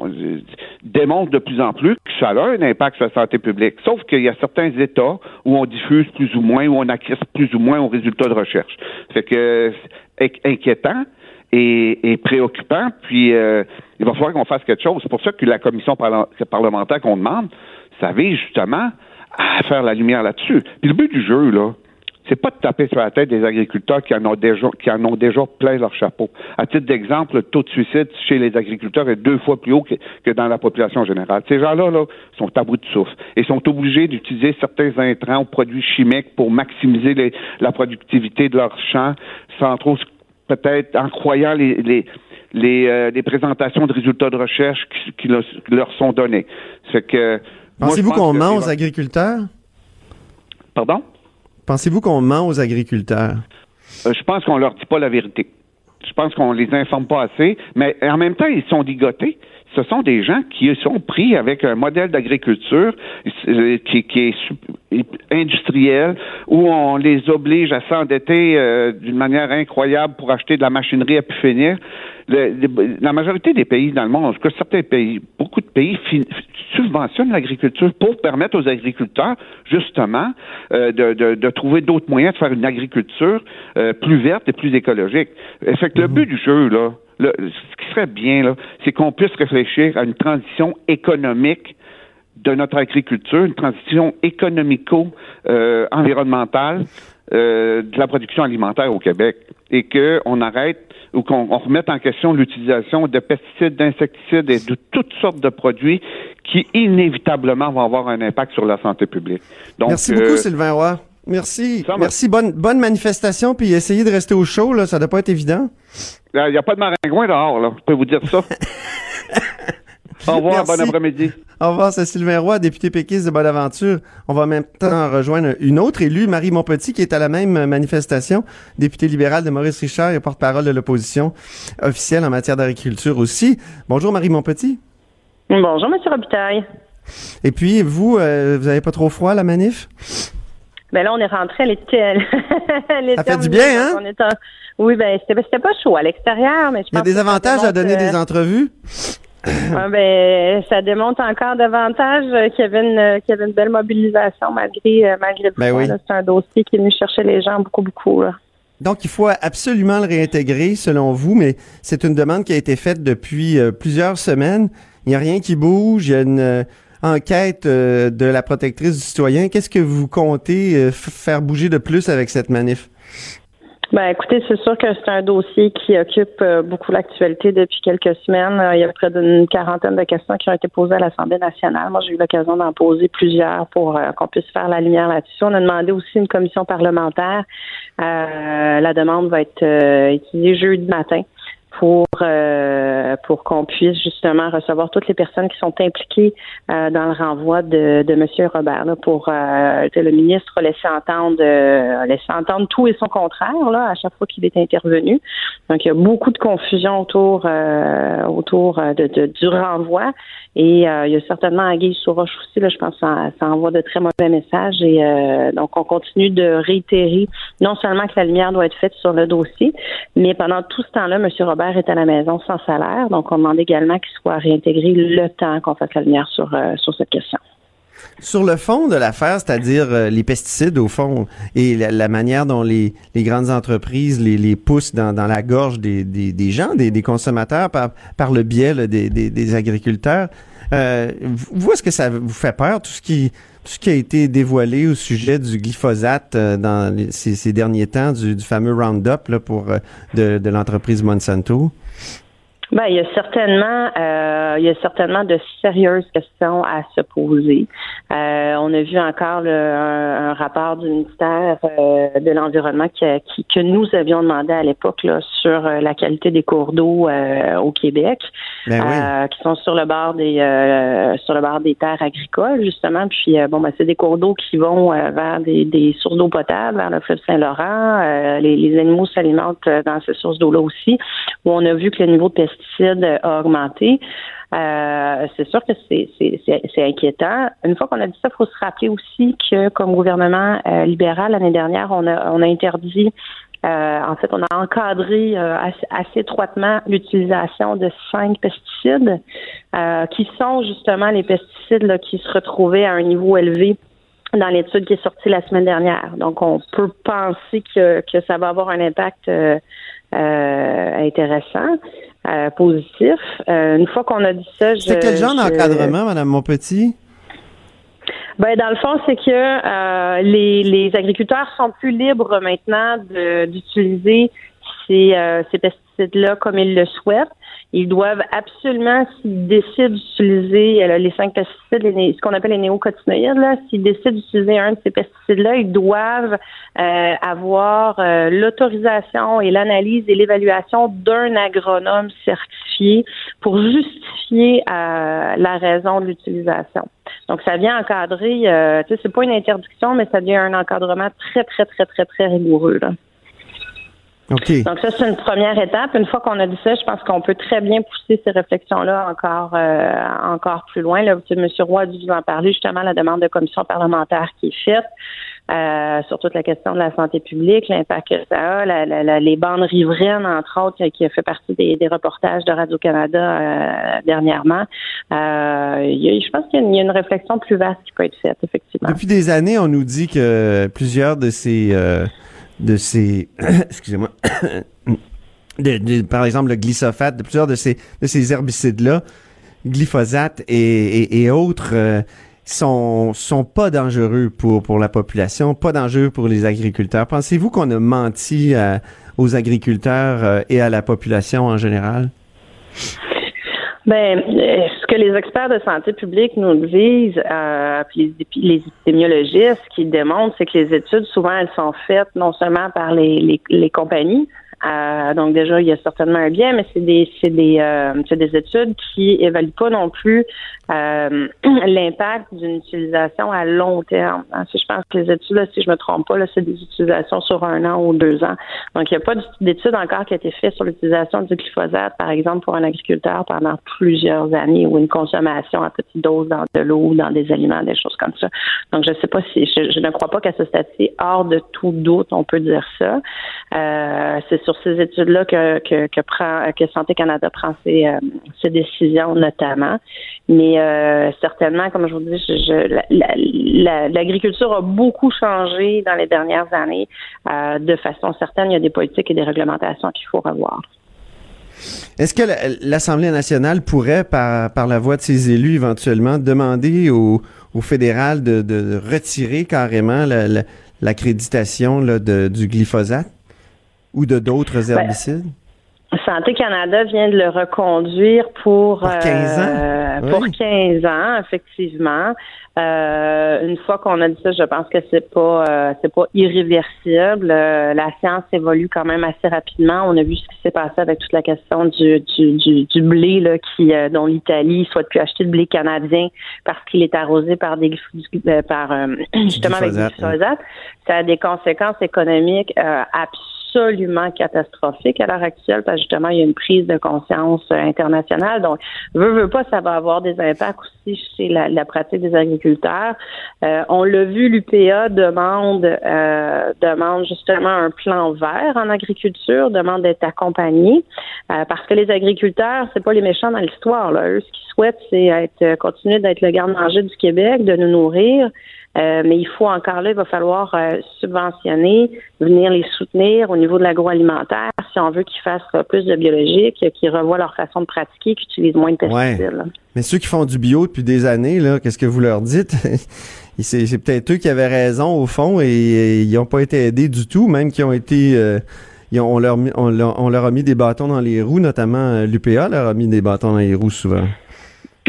démontrent de plus en plus que ça a un impact sur la santé publique. Sauf qu'il y a certains États où on diffuse plus ou moins, où on accrète plus ou moins aux résultats de recherche. Fait que c'est inquiétant et, et préoccupant. Puis euh, il va falloir qu'on fasse quelque chose. C'est pour ça que la commission parlementaire qu'on demande, ça vise justement à faire la lumière là-dessus. Puis le but du jeu, là, c'est pas de taper sur la tête des agriculteurs qui en ont déjà qui en ont déjà plein leur chapeau. À titre d'exemple, le taux de suicide chez les agriculteurs est deux fois plus haut que, que dans la population générale. Ces gens-là là, sont à bout de souffle et sont obligés d'utiliser certains intrants ou produits chimiques pour maximiser les- la productivité de leur champ sans trop peut-être en croyant les, les les, euh, les présentations de résultats de recherche qui, qui leur, qui leur sont donnés. Que Pensez-vous pense qu'on ment aux agriculteurs? Pardon? Pensez-vous qu'on ment aux agriculteurs? Euh, je pense qu'on leur dit pas la vérité. Je pense qu'on les informe pas assez, mais en même temps, ils sont ligotés. Ce sont des gens qui sont pris avec un modèle d'agriculture euh, qui, est industriel, où on les oblige à s'endetter euh, d'une manière incroyable pour acheter de la machinerie à pu finir. La majorité des pays dans le monde, en tout cas certains pays, beaucoup pays subventionnent l'agriculture pour permettre aux agriculteurs, justement, euh, de, de- de trouver d'autres moyens de faire une agriculture euh, plus verte et plus écologique. Euh, Fait que le but du jeu, là, le- ce qui serait bien, c'est qu'on puisse réfléchir à une transition économique de notre agriculture, une transition économico-environnementale euh, de la production alimentaire au Québec et qu'on arrête ou qu'on on remette en question l'utilisation de pesticides, d'insecticides et de toutes sortes de produits qui inévitablement vont avoir un impact sur la santé publique. Donc, Merci euh, beaucoup, Sylvain Roy. Merci. Merci. Bonne, bonne manifestation, puis essayez de rester au chaud, là. Ça doit pas être évident. Il n'y a pas de maringouin dehors, là. Je peux vous dire ça. Au revoir, Merci. bon après-midi. Au revoir, c'est Sylvain Roy, député péquiste de Bonaventure. On va maintenant rejoindre une autre élue, Marie Montpetit, qui est à la même manifestation, députée libérale de Maurice Richard et porte-parole de l'opposition officielle en matière d'agriculture aussi. Bonjour, Marie Montpetit. Bonjour, M. Robitaille. Et puis, vous, euh, vous avez pas trop froid, à la manif? Ben là, on est rentré à l'été. Ça fait du bien, hein? On est en- Oui, ben c'était pas chaud à l'extérieur, mais je Il y a pense des avantages à donner euh, des entrevues? Ah, ben, ça démontre encore davantage euh, qu'il y avait une, qu'il y avait une belle mobilisation malgré, euh, malgré le Ben oui. C'est un dossier qui est venu chercher les gens beaucoup, beaucoup. là. Donc, il faut absolument le réintégrer, selon vous, mais c'est une demande qui a été faite depuis euh, plusieurs semaines. Il n'y a rien qui bouge. Il y a une euh, enquête euh, de la protectrice du citoyen. Qu'est-ce que vous comptez faire bouger de plus avec cette manif? Ben, écoutez, c'est sûr que c'est un dossier qui occupe euh, beaucoup l'actualité depuis quelques semaines. Euh, il y a près d'une quarantaine de questions qui ont été posées à l'Assemblée nationale. Moi, j'ai eu l'occasion d'en poser plusieurs pour euh, qu'on puisse faire la lumière là-dessus. On a demandé aussi une commission parlementaire. Euh, la demande va être euh, étudiée jeudi matin pour euh, pour qu'on puisse justement recevoir toutes les personnes qui sont impliquées euh, dans le renvoi de, de M. Robert, là, pour euh, le ministre laisser entendre euh, laisser entendre tout et son contraire là, à chaque fois qu'il est intervenu. Donc, il y a beaucoup de confusion autour autour de, de, du renvoi. Et euh, il y a certainement Anguille sous aussi, là, je pense que ça, envoie de très mauvais messages. Et euh, donc, on continue de réitérer non seulement que la lumière doit être faite sur le dossier, mais pendant tout ce temps-là, M. Robert est à la maison sans salaire. Donc, on demande également qu'il soit réintégré le temps qu'on fasse la lumière sur, euh, sur cette question. Sur le fond de l'affaire, c'est-à-dire les pesticides au fond et la, manière dont les, grandes entreprises les, poussent dans, la gorge des, gens, des, consommateurs par, le biais des, agriculteurs, euh, vous, est-ce que ça vous fait peur, tout ce qui tout ce qui a été dévoilé au sujet du glyphosate euh, dans ces, ces, derniers temps, du, fameux Roundup là, pour euh, de l'entreprise Monsanto? Ben, il y a certainement, euh, il y a certainement de sérieuses questions à se poser. Euh, on a vu encore le, un, rapport du ministère euh, de l'environnement qui, qui, que nous avions demandé à l'époque là, sur euh, la qualité des cours d'eau euh, au Québec, ben qui sont sur le bord des sur le bord des terres agricoles justement. Puis bon, ben, c'est des cours d'eau qui vont vers des, des sources d'eau potable, vers le fleuve Saint-Laurent. Les, les, animaux s'alimentent dans ces sources d'eau là aussi, où on a vu que le niveau de a augmenté. Euh, c'est sûr que c'est inquiétant. Une fois qu'on a dit ça, il faut se rappeler aussi que comme gouvernement euh, libéral l'année dernière, on a, interdit euh, en fait, on a encadré assez, étroitement l'utilisation de cinq pesticides qui sont justement les pesticides qui se retrouvaient à un niveau élevé dans l'étude qui est sortie la semaine dernière. Donc, on peut penser que ça va avoir un impact intéressant. Euh, positif. Euh, une fois qu'on a dit ça, je. C'est quel genre d'encadrement, Madame Monpetit? Ben, dans le fond, c'est que euh, les, les agriculteurs sont plus libres maintenant d'utiliser ces, ces pesticides-là comme ils le souhaitent. Ils doivent absolument, s'ils décident d'utiliser euh, les cinq pesticides, ce qu'on appelle les néocotinoïdes, s'ils décident d'utiliser un de ces pesticides-là, ils doivent euh, avoir euh, l'autorisation et l'analyse et l'évaluation d'un agronome certifié pour justifier la raison de l'utilisation. Donc, ça vient encadrer, tu sais, c'est pas une interdiction, mais ça devient un encadrement très, très, très, très, très rigoureux. Là. Donc ça, c'est une première étape. Une fois qu'on a dit ça, je pense qu'on peut très bien pousser ces réflexions-là encore euh, encore plus loin. Là, M. Roy a dû vous en parler, justement, la demande de commission parlementaire qui est faite. Euh, sur toute la question de la santé publique, l'impact que ça a, les bandes riveraines, entre autres, qui a fait partie des, reportages de Radio-Canada euh, dernièrement. je pense qu'il y, a une réflexion plus vaste qui peut être faite, effectivement. Depuis des années, on nous dit que plusieurs de ces de ces excusez-moi par exemple le glyphosate, de plusieurs de ces de ces herbicides là, glyphosate et, autres euh, sont sont pas dangereux pour pour la population, pas dangereux pour les agriculteurs. Pensez-vous qu'on a menti aux agriculteurs euh, et à la population en général? Ben, euh, ce que les experts de santé publique nous disent, euh, puis les, les, épidémiologistes qui démontrent, c'est que les études, souvent, elles sont faites non seulement par les, les, les compagnies, euh, donc déjà, il y a certainement un bien, mais c'est des c'est des euh, c'est des études qui évaluent pas non plus euh, l'impact d'une utilisation à long terme. Hein, si je pense que les études, là, si je me trompe pas, là, c'est des utilisations sur un an ou deux ans. Donc il n'y a pas d'études encore qui a été faite sur l'utilisation du glyphosate, par exemple, pour un agriculteur pendant plusieurs années ou une consommation à petite dose dans de l'eau, dans des aliments, des choses comme ça. Donc je sais pas si je, ne crois pas qu'à ce stade-ci, hors de tout doute, on peut dire ça. c'est sur ces études-là que, que, que Santé Canada prend ses, euh, ses décisions notamment. Mais euh, certainement, comme je vous dis, l'agriculture a beaucoup changé dans les dernières années. Euh, de façon certaine, il y a des politiques et des réglementations qu'il faut revoir. Est-ce que l'Assemblée nationale pourrait, par, par la voix de ses élus, éventuellement demander au, au fédéral de, de, retirer carrément l'accréditation du glyphosate? Ou de d'autres ben, herbicides? Santé Canada vient de le reconduire pour, Pour 15 ans? euh, Oui. pour 15 ans, effectivement. Euh, une fois qu'on a dit ça, je pense que c'est pas euh, c'est pas irréversible. La science évolue quand même assez rapidement. On a vu ce qui s'est passé avec toute la question du du, du, du blé là, qui dont l'Italie souhaite plus acheter de blé canadien parce qu'il est arrosé par des par justement avec du glyphosate. Ça a des conséquences économiques euh, absolument catastrophiques à l'heure actuelle parce que justement il y a une prise de conscience euh, internationale. Donc veut veut pas, ça va avoir des impacts aussi chez la, pratique des agriculteurs. Euh, on l'a vu, l'UPA demande euh, demande justement un plan vert en agriculture, demande d'être accompagné euh, parce que les agriculteurs, c'est pas les méchants dans l'histoire. Eux, ce qu'ils souhaitent, c'est être euh, continuer d'être le garde-manger du Québec, de nous nourrir. Euh, mais il faut encore là, il va falloir euh, subventionner, venir les soutenir au niveau de l'agroalimentaire si on veut qu'ils fassent euh, plus de biologique, qu'ils revoient leur façon de pratiquer, qu'ils utilisent moins de pesticides. Mais ceux qui font du bio depuis des années, là, qu'est-ce que vous leur dites? c'est peut-être eux qui avaient raison au fond et, et ils n'ont pas été aidés du tout, même qui ont été... euh, ils ont- on, leur, mis- on, leur, on leur a mis des bâtons dans les roues, notamment l'UPA leur a mis des bâtons dans les roues souvent.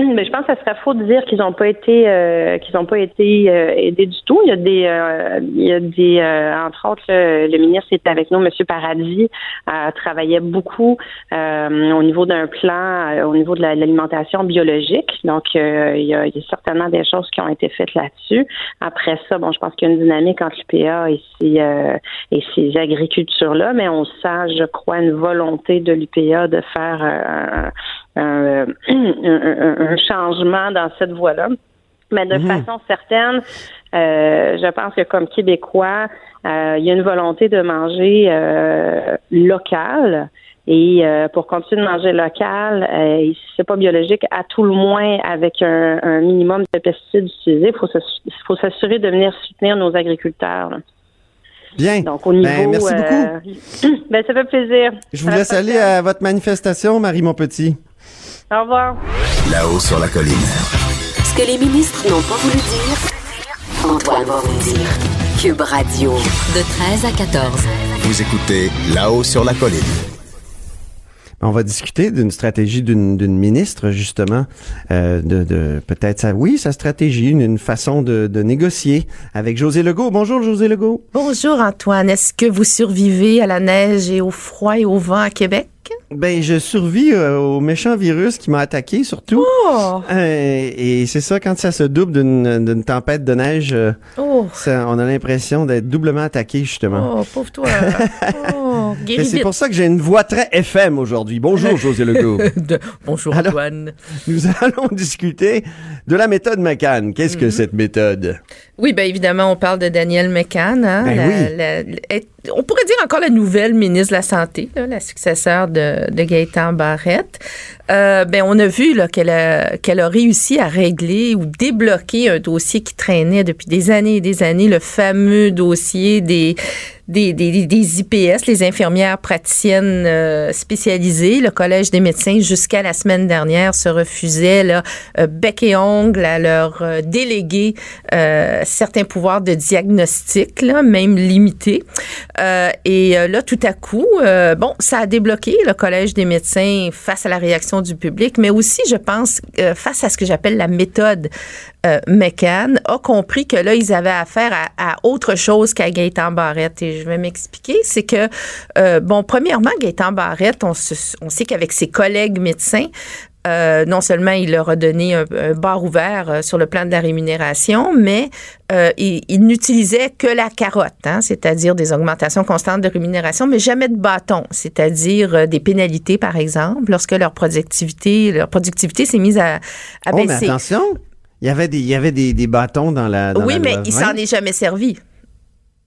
Mais je pense que ça serait faux de dire qu'ils n'ont pas été euh, qu'ils n'ont pas été euh, aidés du tout. Il y a des euh, il y a des euh, entre autres le, ministre était avec nous, Monsieur Paradis, euh, travaillait beaucoup euh, au niveau d'un plan au niveau de la- l'alimentation biologique. Donc il, y a, il y a certainement des choses qui ont été faites là-dessus. Après ça, bon, je pense qu'il y a une dynamique entre l'UPA et ces et ces agricultures là, mais on sent, je crois, une volonté de l'UPA de faire un, un, changement dans cette voie-là. Mais de façon certaine, euh, je pense que comme Québécois, euh, il y a une volonté de manger euh, local. Et euh, pour continuer de manger local, euh, c'est pas biologique, à tout le moins avec un, un minimum de pesticides utilisés, il faut s'assurer de venir soutenir nos agriculteurs. là. Bien. Donc au niveau, Ben, merci beaucoup. euh, ben, ça fait plaisir. Je vous laisse aller à votre manifestation, Marie Monpetit. Au revoir. Là-haut sur la colline. Ce que les ministres n'ont pas voulu dire, Antoine va vous dire. Cube Radio, de 13 à 14. Vous écoutez Là-haut sur la colline. On va discuter d'une stratégie d'une d'une ministre, justement, euh, de, de peut-être sa, oui, sa stratégie, une, une façon de, de négocier avec José Legault. Bonjour, José Legault. Bonjour Antoine, est-ce que vous survivez à la neige et au froid et au vent à Québec? Ben, je survis euh, au méchant virus qui m'a attaqué, surtout. Oh! Euh, et c'est ça, quand ça se double d'une tempête de neige, euh, Oh! ça- on a l'impression d'être doublement attaqué, justement. Oh, pauvre toi! Oh, c'est pour ça que j'ai une voix très FM aujourd'hui. Bonjour, José Legault. De- Bonjour Alors- Antoine. Nous allons discuter de la méthode McCann. Qu'est-ce Mhm. que cette méthode? Oui, bien évidemment, on parle de Daniel McCann. hein, Ben la- oui. la- la- on pourrait dire encore la nouvelle ministre de la Santé, là, la successeur de, de Gaëtan Barrette. Euh, ben, on a vu là, qu'elle a, qu'elle a réussi à régler ou débloquer un dossier qui traînait depuis des années et des années, le fameux dossier des, des, IPS, les infirmières praticiennes euh, spécialisées. Le Collège des médecins, jusqu'à la semaine dernière, se refusait là, euh, bec et ongle à leur euh, déléguer certains pouvoirs de diagnostic, là, même limités. Et là, tout à coup, bon, ça a débloqué le Collège des médecins face à la réaction du public, mais aussi, je pense, face à ce que j'appelle la méthode McCann, a compris que là, ils avaient affaire à, à autre chose qu'à Gaëtan Barrette. Et je vais m'expliquer. C'est que, euh, bon, premièrement, Gaëtan Barrette, on, se- on sait qu'avec ses collègues médecins, euh, non seulement il leur a donné un, un bar ouvert euh, sur le plan de la rémunération, mais euh, il, il n'utilisait que la carotte, hein, c'est-à-dire des augmentations constantes de rémunération, mais jamais de bâton, c'est-à-dire des pénalités, par exemple, lorsque leur productivité, leur productivité s'est mise à, à Oh, mais baisser. attention! Il y avait des, il y avait des, des bâtons dans la. dans oui, la mais loi il 20. s'en est jamais servi.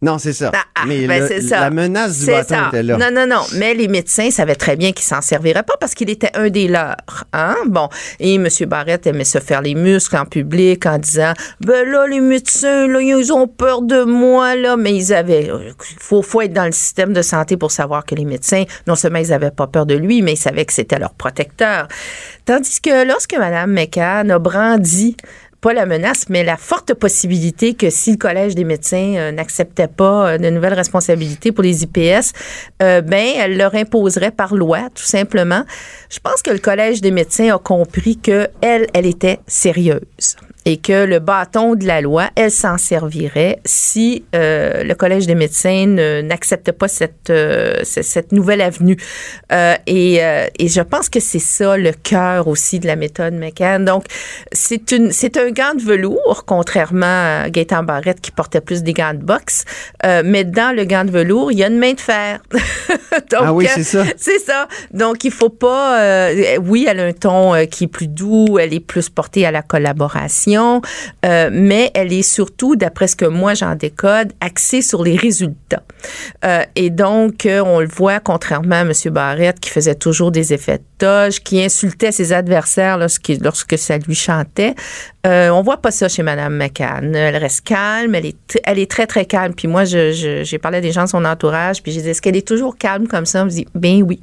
Non, c'est ça. Ah, ah, mais ben, le- c'est ça. la menace du bâton ça. était là. Non, non, non. Mais les médecins savaient très bien qu'ils s'en serviraient pas parce qu'il était un des leurs. Hein? Bon. Et M. Barrett aimait se faire les muscles en public en disant Ben là, les médecins, là, ils ont peur de moi, là. Mais ils avaient. Il faut, faut être dans le système de santé pour savoir que les médecins, non seulement ils avaient pas peur de lui, mais ils savaient que c'était leur protecteur. Tandis que lorsque Mme McCann a brandi pas la menace, mais la forte possibilité que si le Collège des médecins euh, n'acceptait pas euh, de nouvelles responsabilités pour les IPS, euh, ben elle leur imposerait par loi, tout simplement. Je pense que le Collège des médecins a compris que elle, elle était sérieuse et que le bâton de la loi, elle s'en servirait si euh, le Collège des médecins n'accepte pas cette, euh, cette nouvelle avenue. Euh, et, euh, et je pense que c'est ça le cœur aussi de la méthode McCann. Donc, c'est une c'est un gant de velours, contrairement à Gaëtan Barrette qui portait plus des gants de boxe. Euh, mais dans le gant de velours, il y a une main de fer. Donc, Ah oui, euh, c'est ça. c'est ça. Donc, il faut pas. euh, oui, elle a un ton qui est plus doux, elle est plus portée à la collaboration, euh, mais elle est surtout, d'après ce que moi j'en décode, axée sur les résultats. Euh, et donc, euh, on le voit, contrairement à M. Barrette, qui faisait toujours des effets de toge, qui insultait ses adversaires lorsque, ça lui chantait. Euh, on voit pas ça chez Mme McCann. Elle reste calme, elle est, elle est très, très calme. Puis moi, je- je- j'ai parlé à des gens de son entourage, puis j'ai dit, est-ce qu'elle est toujours calme comme ça? On me dit, ben oui.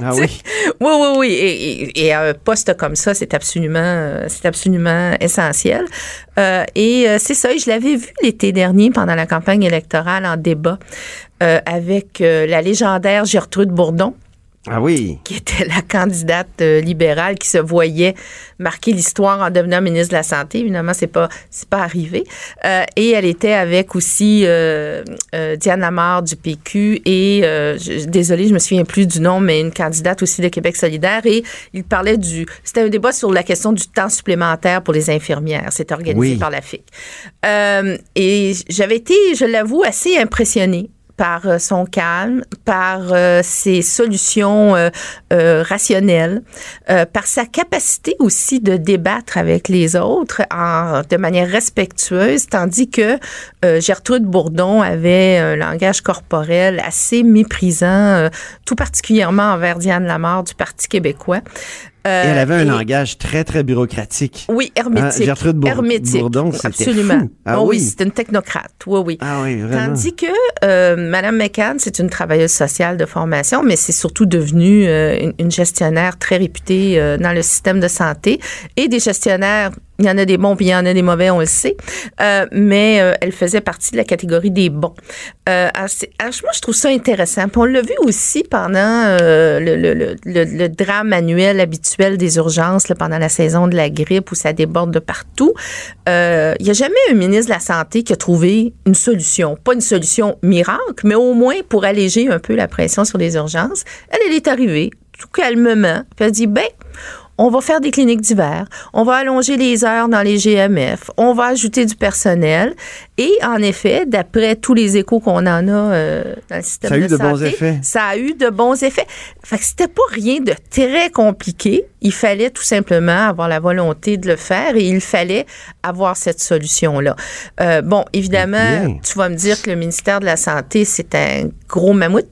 Ah oui. Oui, oui, oui. Et, et- et un poste comme ça, c'est absolument, euh, c'est absolument essentiel. Euh, et euh, c'est ça. Et je l'avais vu l'été dernier pendant la campagne électorale en débat euh, avec euh, la légendaire Gertrude Bourdon Ah oui. qui était la candidate euh, libérale qui se voyait marquer l'histoire en devenant ministre de la Santé. Évidemment, c'est pas c'est pas arrivé. Euh, et elle était avec aussi euh, euh, Diane Lamar du PQ et euh, je, désolée, je me souviens plus du nom, mais une candidate aussi de Québec solidaire. Et il parlait du c'était un débat sur la question du temps supplémentaire pour les infirmières. C'était organisé Oui. par la FIC. Et j'avais été, je l'avoue, assez impressionnée par euh, son calme, par euh, ses solutions euh, rationnelles, par sa capacité aussi de débattre avec les autres en, de manière respectueuse, tandis que Gertrude Bourdon avait un langage corporel assez méprisant, tout particulièrement envers Diane Lamar du Parti québécois. Euh, Et elle avait un et- langage très, très bureaucratique. oui, hermétique. Hein, Gertrude Bour- hermétique. Bourdon, c'était Absolument. fou. Ah Oh oui, oui. c'est une technocrate. Oui, oui. Ah oui, vraiment. Tandis que euh, Madame McCann, c'est une travailleuse sociale de formation, mais c'est surtout devenu euh, une, une gestionnaire très réputée euh, dans le système de santé et des gestionnaires. Il y en a des bons puis il y en a des mauvais, on le sait. Euh, mais euh, elle faisait partie de la catégorie des bons. Euh, alors, alors, moi, je trouve ça intéressant. On l'a vu aussi pendant euh, le, drame annuel habituel des urgences pendant la saison de la grippe où ça déborde de partout. Euh, Il n'y a jamais un ministre de la Santé qui a trouvé une solution. Pas une solution miracle, mais au moins pour alléger un peu la pression sur les urgences. Elle, elle est arrivée tout calmement. Puis elle a dit, ben, on va faire des cliniques d'hiver, on va allonger les heures dans les GMF, on va ajouter du personnel. Et en effet, d'après tous les échos qu'on en a euh, dans le système Ça a eu de santé, bons effets. Ça a eu de bons effets. Fait que c'était pas rien de très compliqué. Il fallait tout simplement avoir la volonté de le faire et il fallait avoir cette solution-là. Euh, bon, évidemment, Bien. tu vas me dire que le ministère de la Santé, c'est un gros mammouth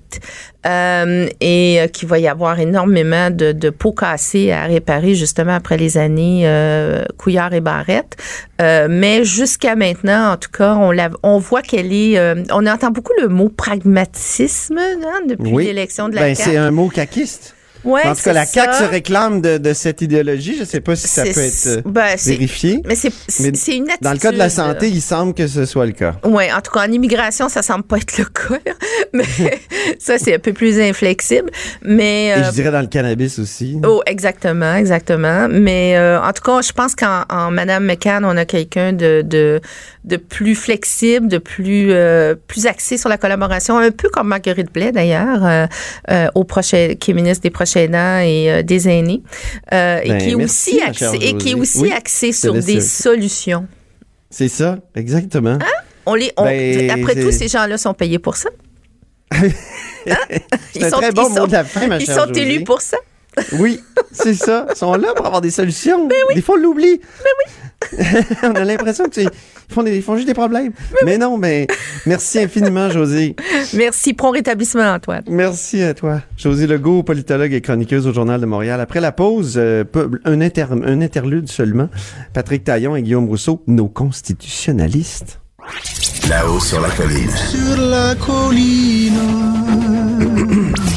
euh, et euh, qu'il va y avoir énormément de, de pots cassés à réparer justement après les années Couillard et Barrette. Mais jusqu'à maintenant, en tout cas, on, la, on voit qu'elle est... euh, on entend beaucoup le mot pragmatisme hein, depuis Oui. l'élection de la Ben, c'est un mot caquiste. Ouais, en tout cas, la CAQ ça. se réclame de, de cette idéologie. Je ne sais pas si ça peut être euh, ben, vérifié. Mais c'est une attitude. Dans le cas de la là. santé, il semble que ce soit le cas. Oui, en tout cas, en immigration, ça semble pas être le cas. Mais ça, c'est un peu plus inflexible. Mais. Et euh, je dirais dans le cannabis aussi. Oh, exactement, exactement. Mais euh, en tout cas, je pense qu'en en Madame McCann, on a quelqu'un de, de, de plus flexible, de plus, euh, plus axé sur la collaboration, un peu comme Marguerite Blais d'ailleurs, euh, euh, au prochain, qui est ministre des prochains aidants et euh, des aînés, euh, et Ben, qui est merci, aussi ma axé, chère et qui est aussi Oui, axé sur des solutions. C'est ça, exactement. On les, on- Ben, après tout, ces gens-là sont payés pour ça? C'est un très bon mot de la fin, ma Ils sont élus pour ça? Oui, c'est ça. Ils sont là pour avoir des solutions. Des fois, on l'oublie. on a l'impression qu'ils font, des- ils font juste des problèmes. Mais non, mais merci infiniment, Josée. Merci. Prompt rétablissement, Antoine. Merci à toi. Josée Legault, politologue et chroniqueuse au Journal de Montréal. Après la pause, euh, un, inter- un interlude seulement. Patrick Taillon et Guillaume Rousseau, nos constitutionnalistes. Là-haut sur la colline. Sur la colline.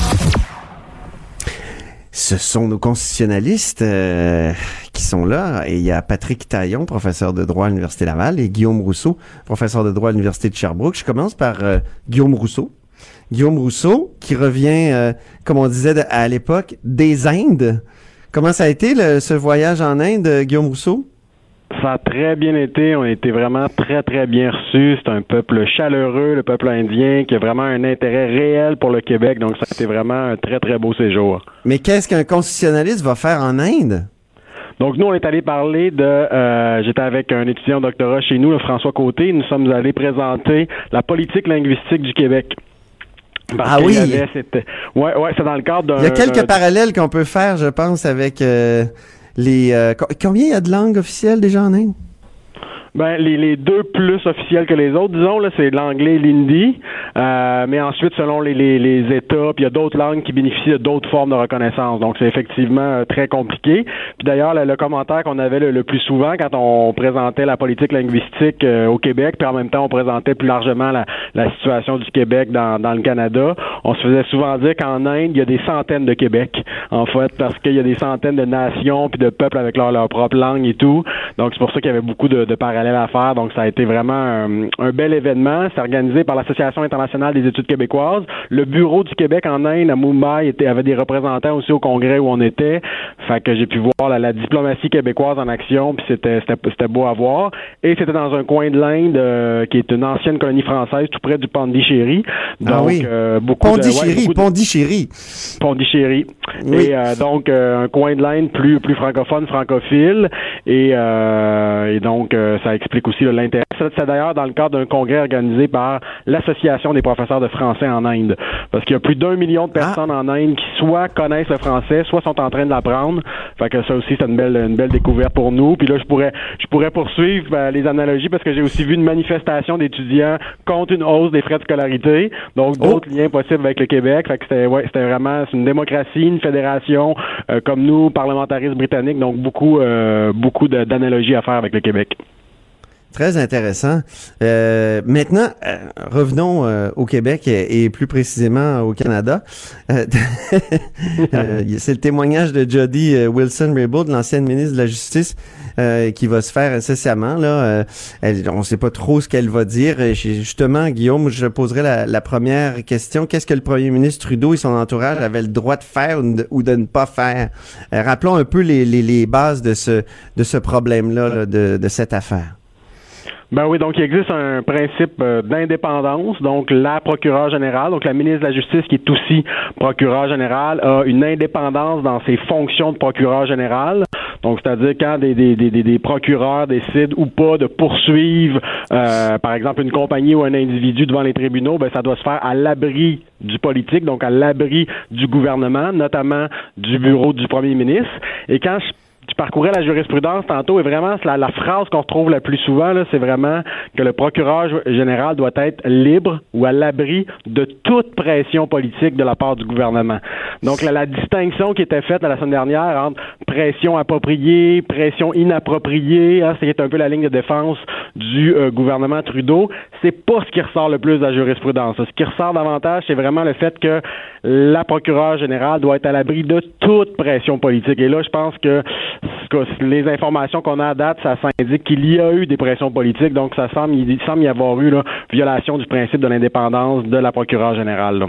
ce sont nos constitutionnalistes euh, qui sont là. Et il y a Patrick Taillon, professeur de droit à l'Université Laval, et Guillaume Rousseau, professeur de droit à l'Université de Sherbrooke. Je commence par euh, Guillaume Rousseau. Guillaume Rousseau, qui revient, euh, comme on disait à l'époque, des Indes. Comment ça a été ce voyage en Inde, Guillaume Rousseau? Ça a très bien été. On a été vraiment très, très bien reçus. C'est un peuple chaleureux, le peuple indien, qui a vraiment un intérêt réel pour le Québec. Donc, ça a été vraiment un très, très beau séjour. Mais qu'est-ce qu'un constitutionnaliste va faire en Inde? Donc, nous, on est allé parler de... euh, J'étais avec un étudiant doctorat chez nous, le François Côté. Nous sommes allés présenter la politique linguistique du Québec. Parce Ah oui? avait Ouais, ouais, c'est dans le cadre d'un... Il y a quelques parallèles qu'on peut faire, je pense, avec euh, les... euh, co- combien il y a de langues officielles déjà en Inde? Ben, les, les deux plus officiels que les autres, disons, là, c'est l'anglais et l'hindi. Euh, mais ensuite, selon les, les, les États, puis il y a d'autres langues qui bénéficient de d'autres formes de reconnaissance. Donc, c'est effectivement euh, très compliqué. Puis d'ailleurs, le, le commentaire qu'on avait le, le plus souvent quand on présentait la politique linguistique euh, au Québec, puis en même temps, on présentait plus largement la, la situation du Québec dans, dans le Canada, on se faisait souvent dire qu'en Inde, il y a des centaines de Québec, en fait, parce qu'il y a des centaines de nations puis de peuples avec leur, leur propre langue et tout. Donc, c'est pour ça qu'il y avait beaucoup de, de faire. Donc, ça a été vraiment un, un bel événement. C'est organisé par l'Association internationale des études québécoises. Le bureau du Québec en Inde, à Mumbai, était, avait des représentants aussi au congrès où on était. Fait que j'ai pu voir la, la diplomatie québécoise en action, puis c'était, beau à voir. Et c'était dans un coin de l'Inde euh, qui est une ancienne colonie française, tout près du Pondichéry. Donc, ah oui. euh, beaucoup de- ouais, Pondichéry, beaucoup de- Pondichéry. Pondichéry. Oui. Et euh, donc euh, un coin de l'Inde plus plus francophone, francophile. Et, euh, et donc euh, ça explique aussi l'intérêt. C'est c'est d'ailleurs dans le cadre d'un congrès organisé par l'Association des professeurs de français en Inde. Parce qu'il y a plus d'un million de personnes en Inde qui soit connaissent le français, soit sont en train de l'apprendre. Fait que ça aussi c'est une belle une belle découverte pour nous. Puis là je pourrais je pourrais poursuivre euh, les analogies parce que j'ai aussi vu une manifestation d'étudiants contre une hausse des frais de scolarité. Donc d'autres liens possibles avec le Québec. Fait que c'était ouais, c'était vraiment c'est une démocratie, une fédération euh, comme nous, parlementaristes britanniques. Donc beaucoup euh, beaucoup d'analogies à faire avec le Québec. Très intéressant. Euh, maintenant, euh, revenons euh, au Québec et, et plus précisément au Canada. Euh, euh, c'est le témoignage de Jody Wilson-Raybould, l'ancienne ministre de la Justice, qui va se faire incessamment. Là, on ne sait pas trop ce qu'elle va dire. Justement, Guillaume, je poserai la, la première question. Qu'est-ce que le premier ministre Trudeau et son entourage avaient le droit de faire ou de, ne pas faire? Rappelons un peu les, les, les bases de ce, de ce problème-là, là, de, de cette affaire. Ben oui, donc il existe un principe euh, d'indépendance. Donc la procureure générale, donc la ministre de la Justice qui est aussi procureure générale, a une indépendance dans ses fonctions de procureur général. Donc c'est-à-dire quand des, des, des, des- des procureurs décident ou pas de poursuivre, euh, par exemple une compagnie ou un individu devant les tribunaux, ben ça doit se faire à l'abri du politique, donc à l'abri du gouvernement, notamment du bureau du premier ministre. Et quand je tu parcourais la jurisprudence tantôt et vraiment la, phrase qu'on retrouve la plus souvent c'est vraiment que le procureur général doit être libre ou à l'abri de toute pression politique de la part du gouvernement. Donc la, la distinction qui était faite la semaine dernière entre pression appropriée, pression inappropriée, hein, c'est un peu la ligne de défense du euh, gouvernement Trudeau, c'est pas ce qui ressort le plus de la jurisprudence. Ce qui ressort davantage, c'est vraiment le fait que la procureure générale doit être à l'abri de toute pression politique. Et là, je pense que les informations qu'on a à date, ça s'indique qu'il y a eu des pressions politiques, donc ça semble, semble y avoir eu là, violation du principe de l'indépendance de la procureure générale.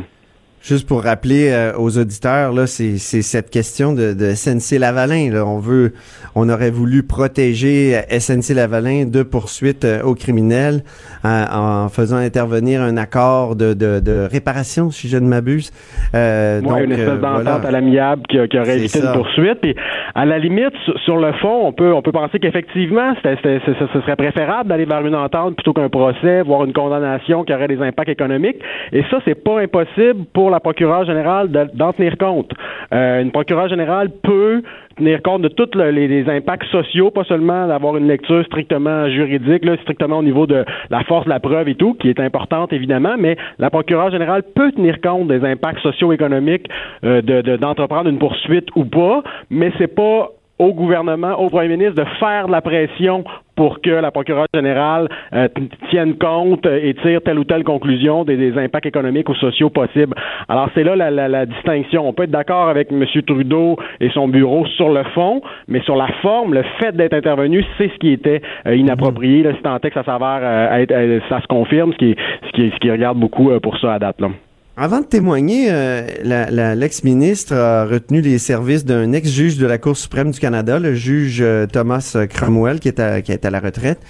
Juste pour rappeler euh, aux auditeurs, là, c'est c'est cette question de, de SNC Lavalin. Là. On veut, on aurait voulu protéger euh, SNC Lavalin de poursuites euh, aux criminels euh, en faisant intervenir un accord de, de, de réparation, si je ne m'abuse. Euh, Ouais, donc, une espèce d'entente voilà. à l'amiable qui, qui aurait évité ça. une poursuite. Puis, à la limite, sur, sur le fond, on peut, on peut penser qu'effectivement, ce serait préférable d'aller vers une entente plutôt qu'un procès, voire une condamnation qui aurait des impacts économiques. Et ça, c'est pas impossible pour la procureure générale de- d'en tenir compte. Euh, une procureure générale peut tenir compte de tous le- les, impacts sociaux, pas seulement d'avoir une lecture strictement juridique, strictement au niveau de la force de la preuve et tout, qui est importante évidemment, mais la procureure générale peut tenir compte des impacts socio-économiques euh, de- de- d'entreprendre une poursuite ou pas, mais c'est pas au gouvernement, au premier ministre de faire de la pression pour que la procureure générale euh, tienne compte et tire telle ou telle conclusion des, impacts économiques ou sociaux possibles. Alors c'est là la, distinction. On peut être d'accord avec M. Trudeau et son bureau sur le fond, mais sur la forme, le fait d'être intervenu, c'est ce qui était euh, inapproprié. Là, si tant est que ça s'avère, euh, ça se confirme, ce qui, ce qui, ce qui regarde beaucoup pour ça à date. Là. Avant de témoigner, euh, l'ex-ministre a retenu les services d'un ex-juge de la Cour suprême du Canada, le juge euh, Thomas Cromwell, qui est qui est à la retraite.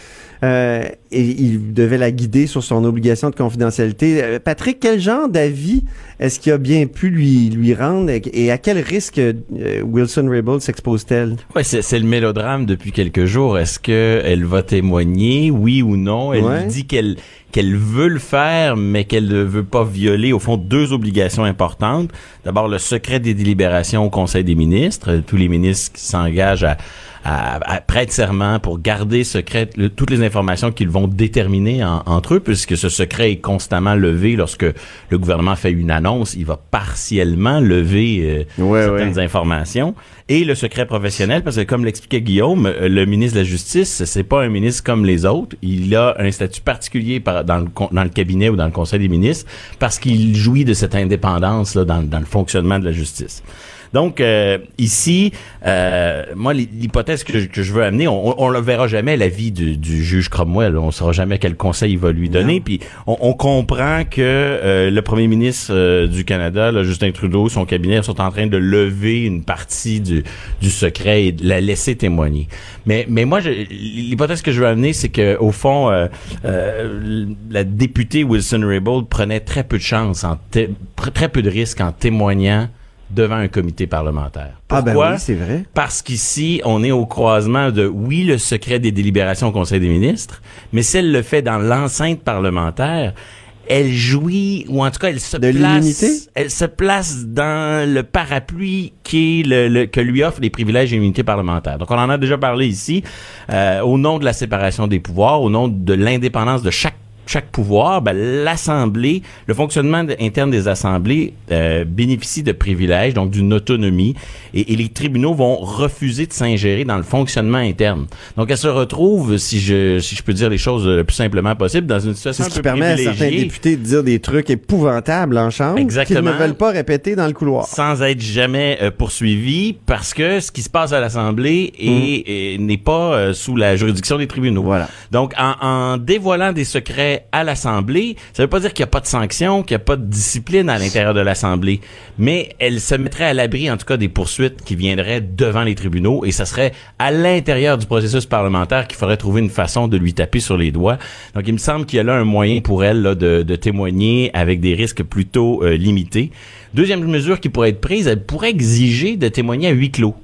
Euh, et il devait la guider sur son obligation de confidentialité. Euh, Patrick, quel genre d'avis est-ce qu'il a bien pu lui, lui rendre et, à quel risque euh, Wilson Raybould s'expose-t-elle? Ouais, c'est le mélodrame depuis quelques jours. Est-ce qu'elle va témoigner, oui ou non? Elle dit qu'elle qu'elle veut le faire, mais qu'elle ne veut pas violer, au fond, deux obligations importantes. D'abord, le secret des délibérations au Conseil des ministres. Tous les ministres qui s'engagent à à, prêter serment pour garder secret toutes les informations qu'ils vont déterminer entre eux, puisque ce secret est constamment levé lorsque le gouvernement fait une annonce, il va partiellement lever euh, certaines informations. Et le secret professionnel, parce que comme l'expliquait Guillaume, euh, le ministre de la Justice, c'est pas un ministre comme les autres. Il a un statut particulier dans, le, dans le cabinet ou dans le Conseil des ministres parce qu'il jouit de cette indépendance là, dans, dans le fonctionnement de la justice. Donc, euh, ici, euh, moi, l'hypothèse que, je veux amener, on ne verra jamais l'avis du, du juge Cromwell. On ne saura jamais quel conseil il va lui donner. Puis, on, comprend que euh, le premier ministre du Canada, Justin Trudeau, son cabinet, sont en train de lever une partie du, du secret et de la laisser témoigner. Mais, mais moi, l'hypothèse que je veux amener, c'est que au fond, la députée Wilson Raybould prenait très peu de chance, en très peu de risques en témoignant devant un comité parlementaire. Pourquoi? Ah ben oui, c'est vrai. Parce qu'ici, on est au croisement de, oui, le secret des délibérations au Conseil des ministres, mais si elle le fait dans l'enceinte parlementaire, elle jouit, ou en tout cas, elle se place, elle se place dans le parapluie qui est le, que lui offrent les privilèges et immunités parlementaires. Donc, on en a déjà parlé ici, euh, au nom de la séparation des pouvoirs, au nom de l'indépendance de chaque chaque pouvoir, ben, l'Assemblée, le fonctionnement interne des assemblées euh, bénéficie de privilèges, donc d'une autonomie, et, et, les tribunaux vont refuser de s'ingérer dans le fonctionnement interne. Donc, elle se retrouve, si je, si je peux dire les choses le plus simplement possible, dans une situation un qui permet à certains députés de dire des trucs épouvantables en chambre qu'ils ne veulent pas répéter dans le couloir. Sans être jamais euh, poursuivis, parce que ce qui se passe à l'Assemblée mmh. n'est pas euh, sous la juridiction des tribunaux. Voilà. Donc, en, en dévoilant des secrets à l'Assemblée, ça veut pas dire qu'il n'y a pas de sanctions, qu'il n'y a pas de discipline à l'intérieur de l'Assemblée, mais elle se mettrait à l'abri, en tout cas, des poursuites qui viendraient devant les tribunaux, et ça serait à l'intérieur du processus parlementaire qu'il faudrait trouver une façon de lui taper sur les doigts. Donc, il me semble qu'il y a là un moyen pour elle là, de, témoigner avec des risques plutôt euh, limités. Deuxième mesure qui pourrait être prise, elle pourrait exiger de témoigner à huis clos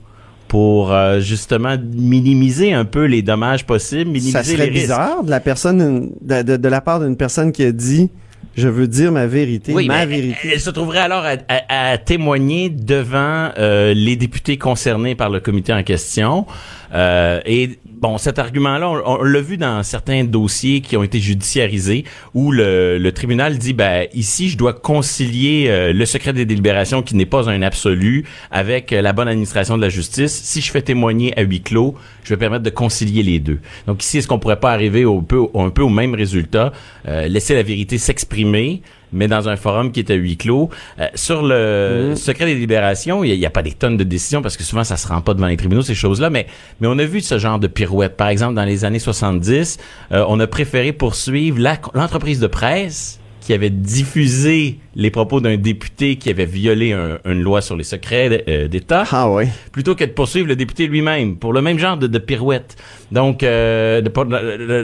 pour euh, justement minimiser un peu les dommages possibles, minimiser Ça serait bizarre de la personne, de, de, la part d'une personne qui a dit je veux dire ma vérité, oui, ma vérité. Elle, se trouverait alors à, témoigner devant euh, les députés concernés par le comité en question. Euh, et bon, cet argument-là, on, l'a vu dans certains dossiers qui ont été judiciarisés, où le, le tribunal dit, ben ici, je dois concilier euh, le secret des délibérations, qui n'est pas un absolu, avec euh, la bonne administration de la justice. Si je fais témoigner à huis clos, je vais permettre de concilier les deux. Donc ici, est-ce qu'on pourrait pas arriver au peu, un peu au même résultat, laisser la vérité s'exprimer, mais dans un forum qui est à huis clos. Euh, sur le mmh. secret des libérations, il n'y a, pas des tonnes de décisions parce que souvent ça se rend pas devant les tribunaux ces choses-là, mais mais on a vu ce genre de pirouette. Par exemple, dans les années 70, euh, on a préféré poursuivre l'entreprise de presse qui avait diffusé les propos d'un député qui avait violé une loi sur les secrets euh, d'État, ah plutôt que de poursuivre le député lui-même pour le même genre de, de pirouette. Donc, euh,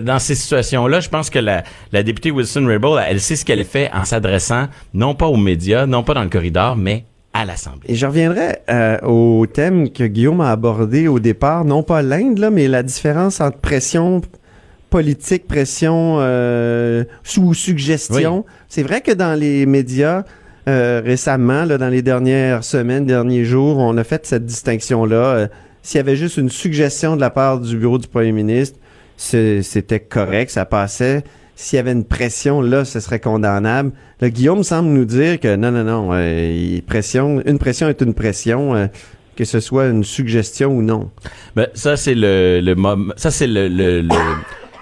dans ces situations-là, je pense que la, la députée Wilson Raybould, elle sait ce qu'elle fait en s'adressant non pas aux médias, non pas dans le corridor, mais à l'Assemblée. Et je reviendrai euh, au thème que Guillaume a abordé au départ, non pas l'Inde, mais la différence entre pression politique, pression euh, sous suggestion. C'est vrai que dans les médias, euh, récemment, là, dans les dernières semaines, derniers jours, on a fait cette distinction-là. Euh, s'il y avait juste une suggestion de la part du bureau du premier ministre, c'était correct, ça passait. S'il y avait une pression, là, ce serait condamnable. Là, Guillaume semble nous dire que non, non, non, pression, une pression est une pression que ce soit une suggestion ou non. Ben, ça, c'est le, ça, c'est le, le, le,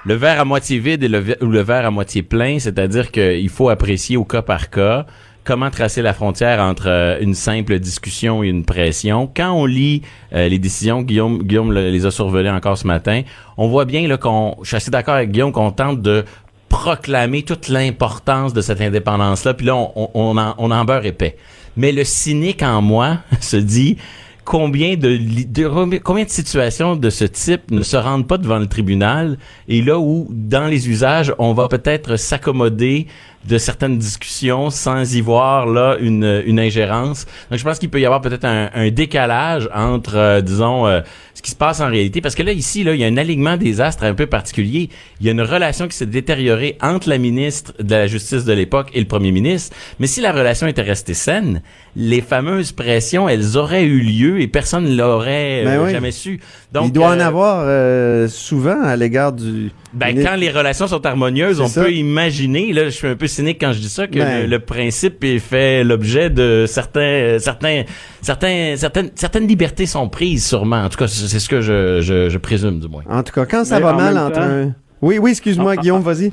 le verre à moitié vide et le, ou le verre à moitié plein, c'est-à-dire qu'il faut apprécier au cas par cas comment tracer la frontière entre euh, une simple discussion et une pression. Quand on lit euh, les décisions, Guillaume, Guillaume le- les a survolées encore ce matin, on voit bien qu'on, je suis assez d'accord avec Guillaume qu'on tente de proclamer toute l'importance de cette indépendance-là, puis là, on en, on en beurre épais. Mais le cynique en moi se dit combien de, de- combien de situations de ce type ne se rendent pas devant le tribunal et là où dans les usages on va peut-être s'accommoder de certaines discussions sans y voir là une, une ingérence. Donc je pense qu'il peut y avoir peut-être un, un décalage entre euh, disons euh, ce qui se passe en réalité parce que là ici là il y a un alignement des astres un peu particulier. Il y a une relation qui s'est détériorée entre la ministre de la Justice de l'époque et le premier ministre, mais si la relation était restée saine, les fameuses pressions elles auraient eu lieu et personne ne l'aurait Ben euh, oui. jamais su. Donc Il doit en euh, avoir euh, souvent à l'égard du. ben, quand les relations sont harmonieuses, on ça. peut imaginer, là, je suis un peu cynique quand je dis ça, que Ben. le, le principe est fait l'objet de certains, euh, certains, certains, certaines, certaines libertés sont prises sûrement. En tout cas, c'est ce que je, je, je présume, du moins. En tout cas, quand ça Mais va en mal entre temps- un. Oui, oui, excuse-moi, Ah, Guillaume, vas-y.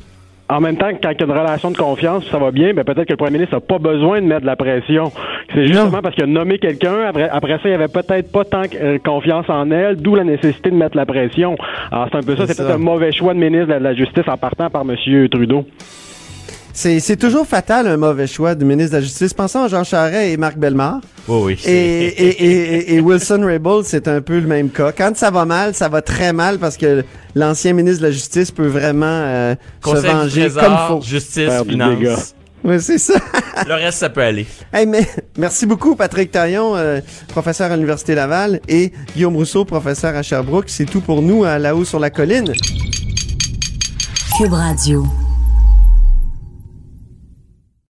En même temps, quand il y a une relation de confiance, ça va bien, ben peut-être que le premier ministre n'a pas besoin de mettre de la pression. C'est justement parce qu'il a nommé quelqu'un, après, après ça, il avait peut-être pas tant euh, confiance en elle, d'où la nécessité de mettre la pression. Alors, c'est un peu ça, C'est peut-être un mauvais choix de ministre de la, de la Justice en partant par M. Trudeau. C'est c'est toujours fatal, un mauvais choix du ministre de la Justice. Pensons à Jean Charest et Marc Bellemare. Oui, oui. Et, et, et, et- et Wilson Raybould, c'est un peu le même cas. Quand ça va mal, ça va très mal parce que l'ancien ministre de la Justice peut vraiment euh, se venger Trésor, comme faut. justice, Faire finance. Oui, c'est ça. Le reste, ça peut aller. Hey, mais, merci beaucoup, Patrick Taillon, euh, professeur à l'Université Laval, et Guillaume Rousseau, professeur à Sherbrooke. C'est tout pour nous à La Haut sur la Colline. Cube Radio.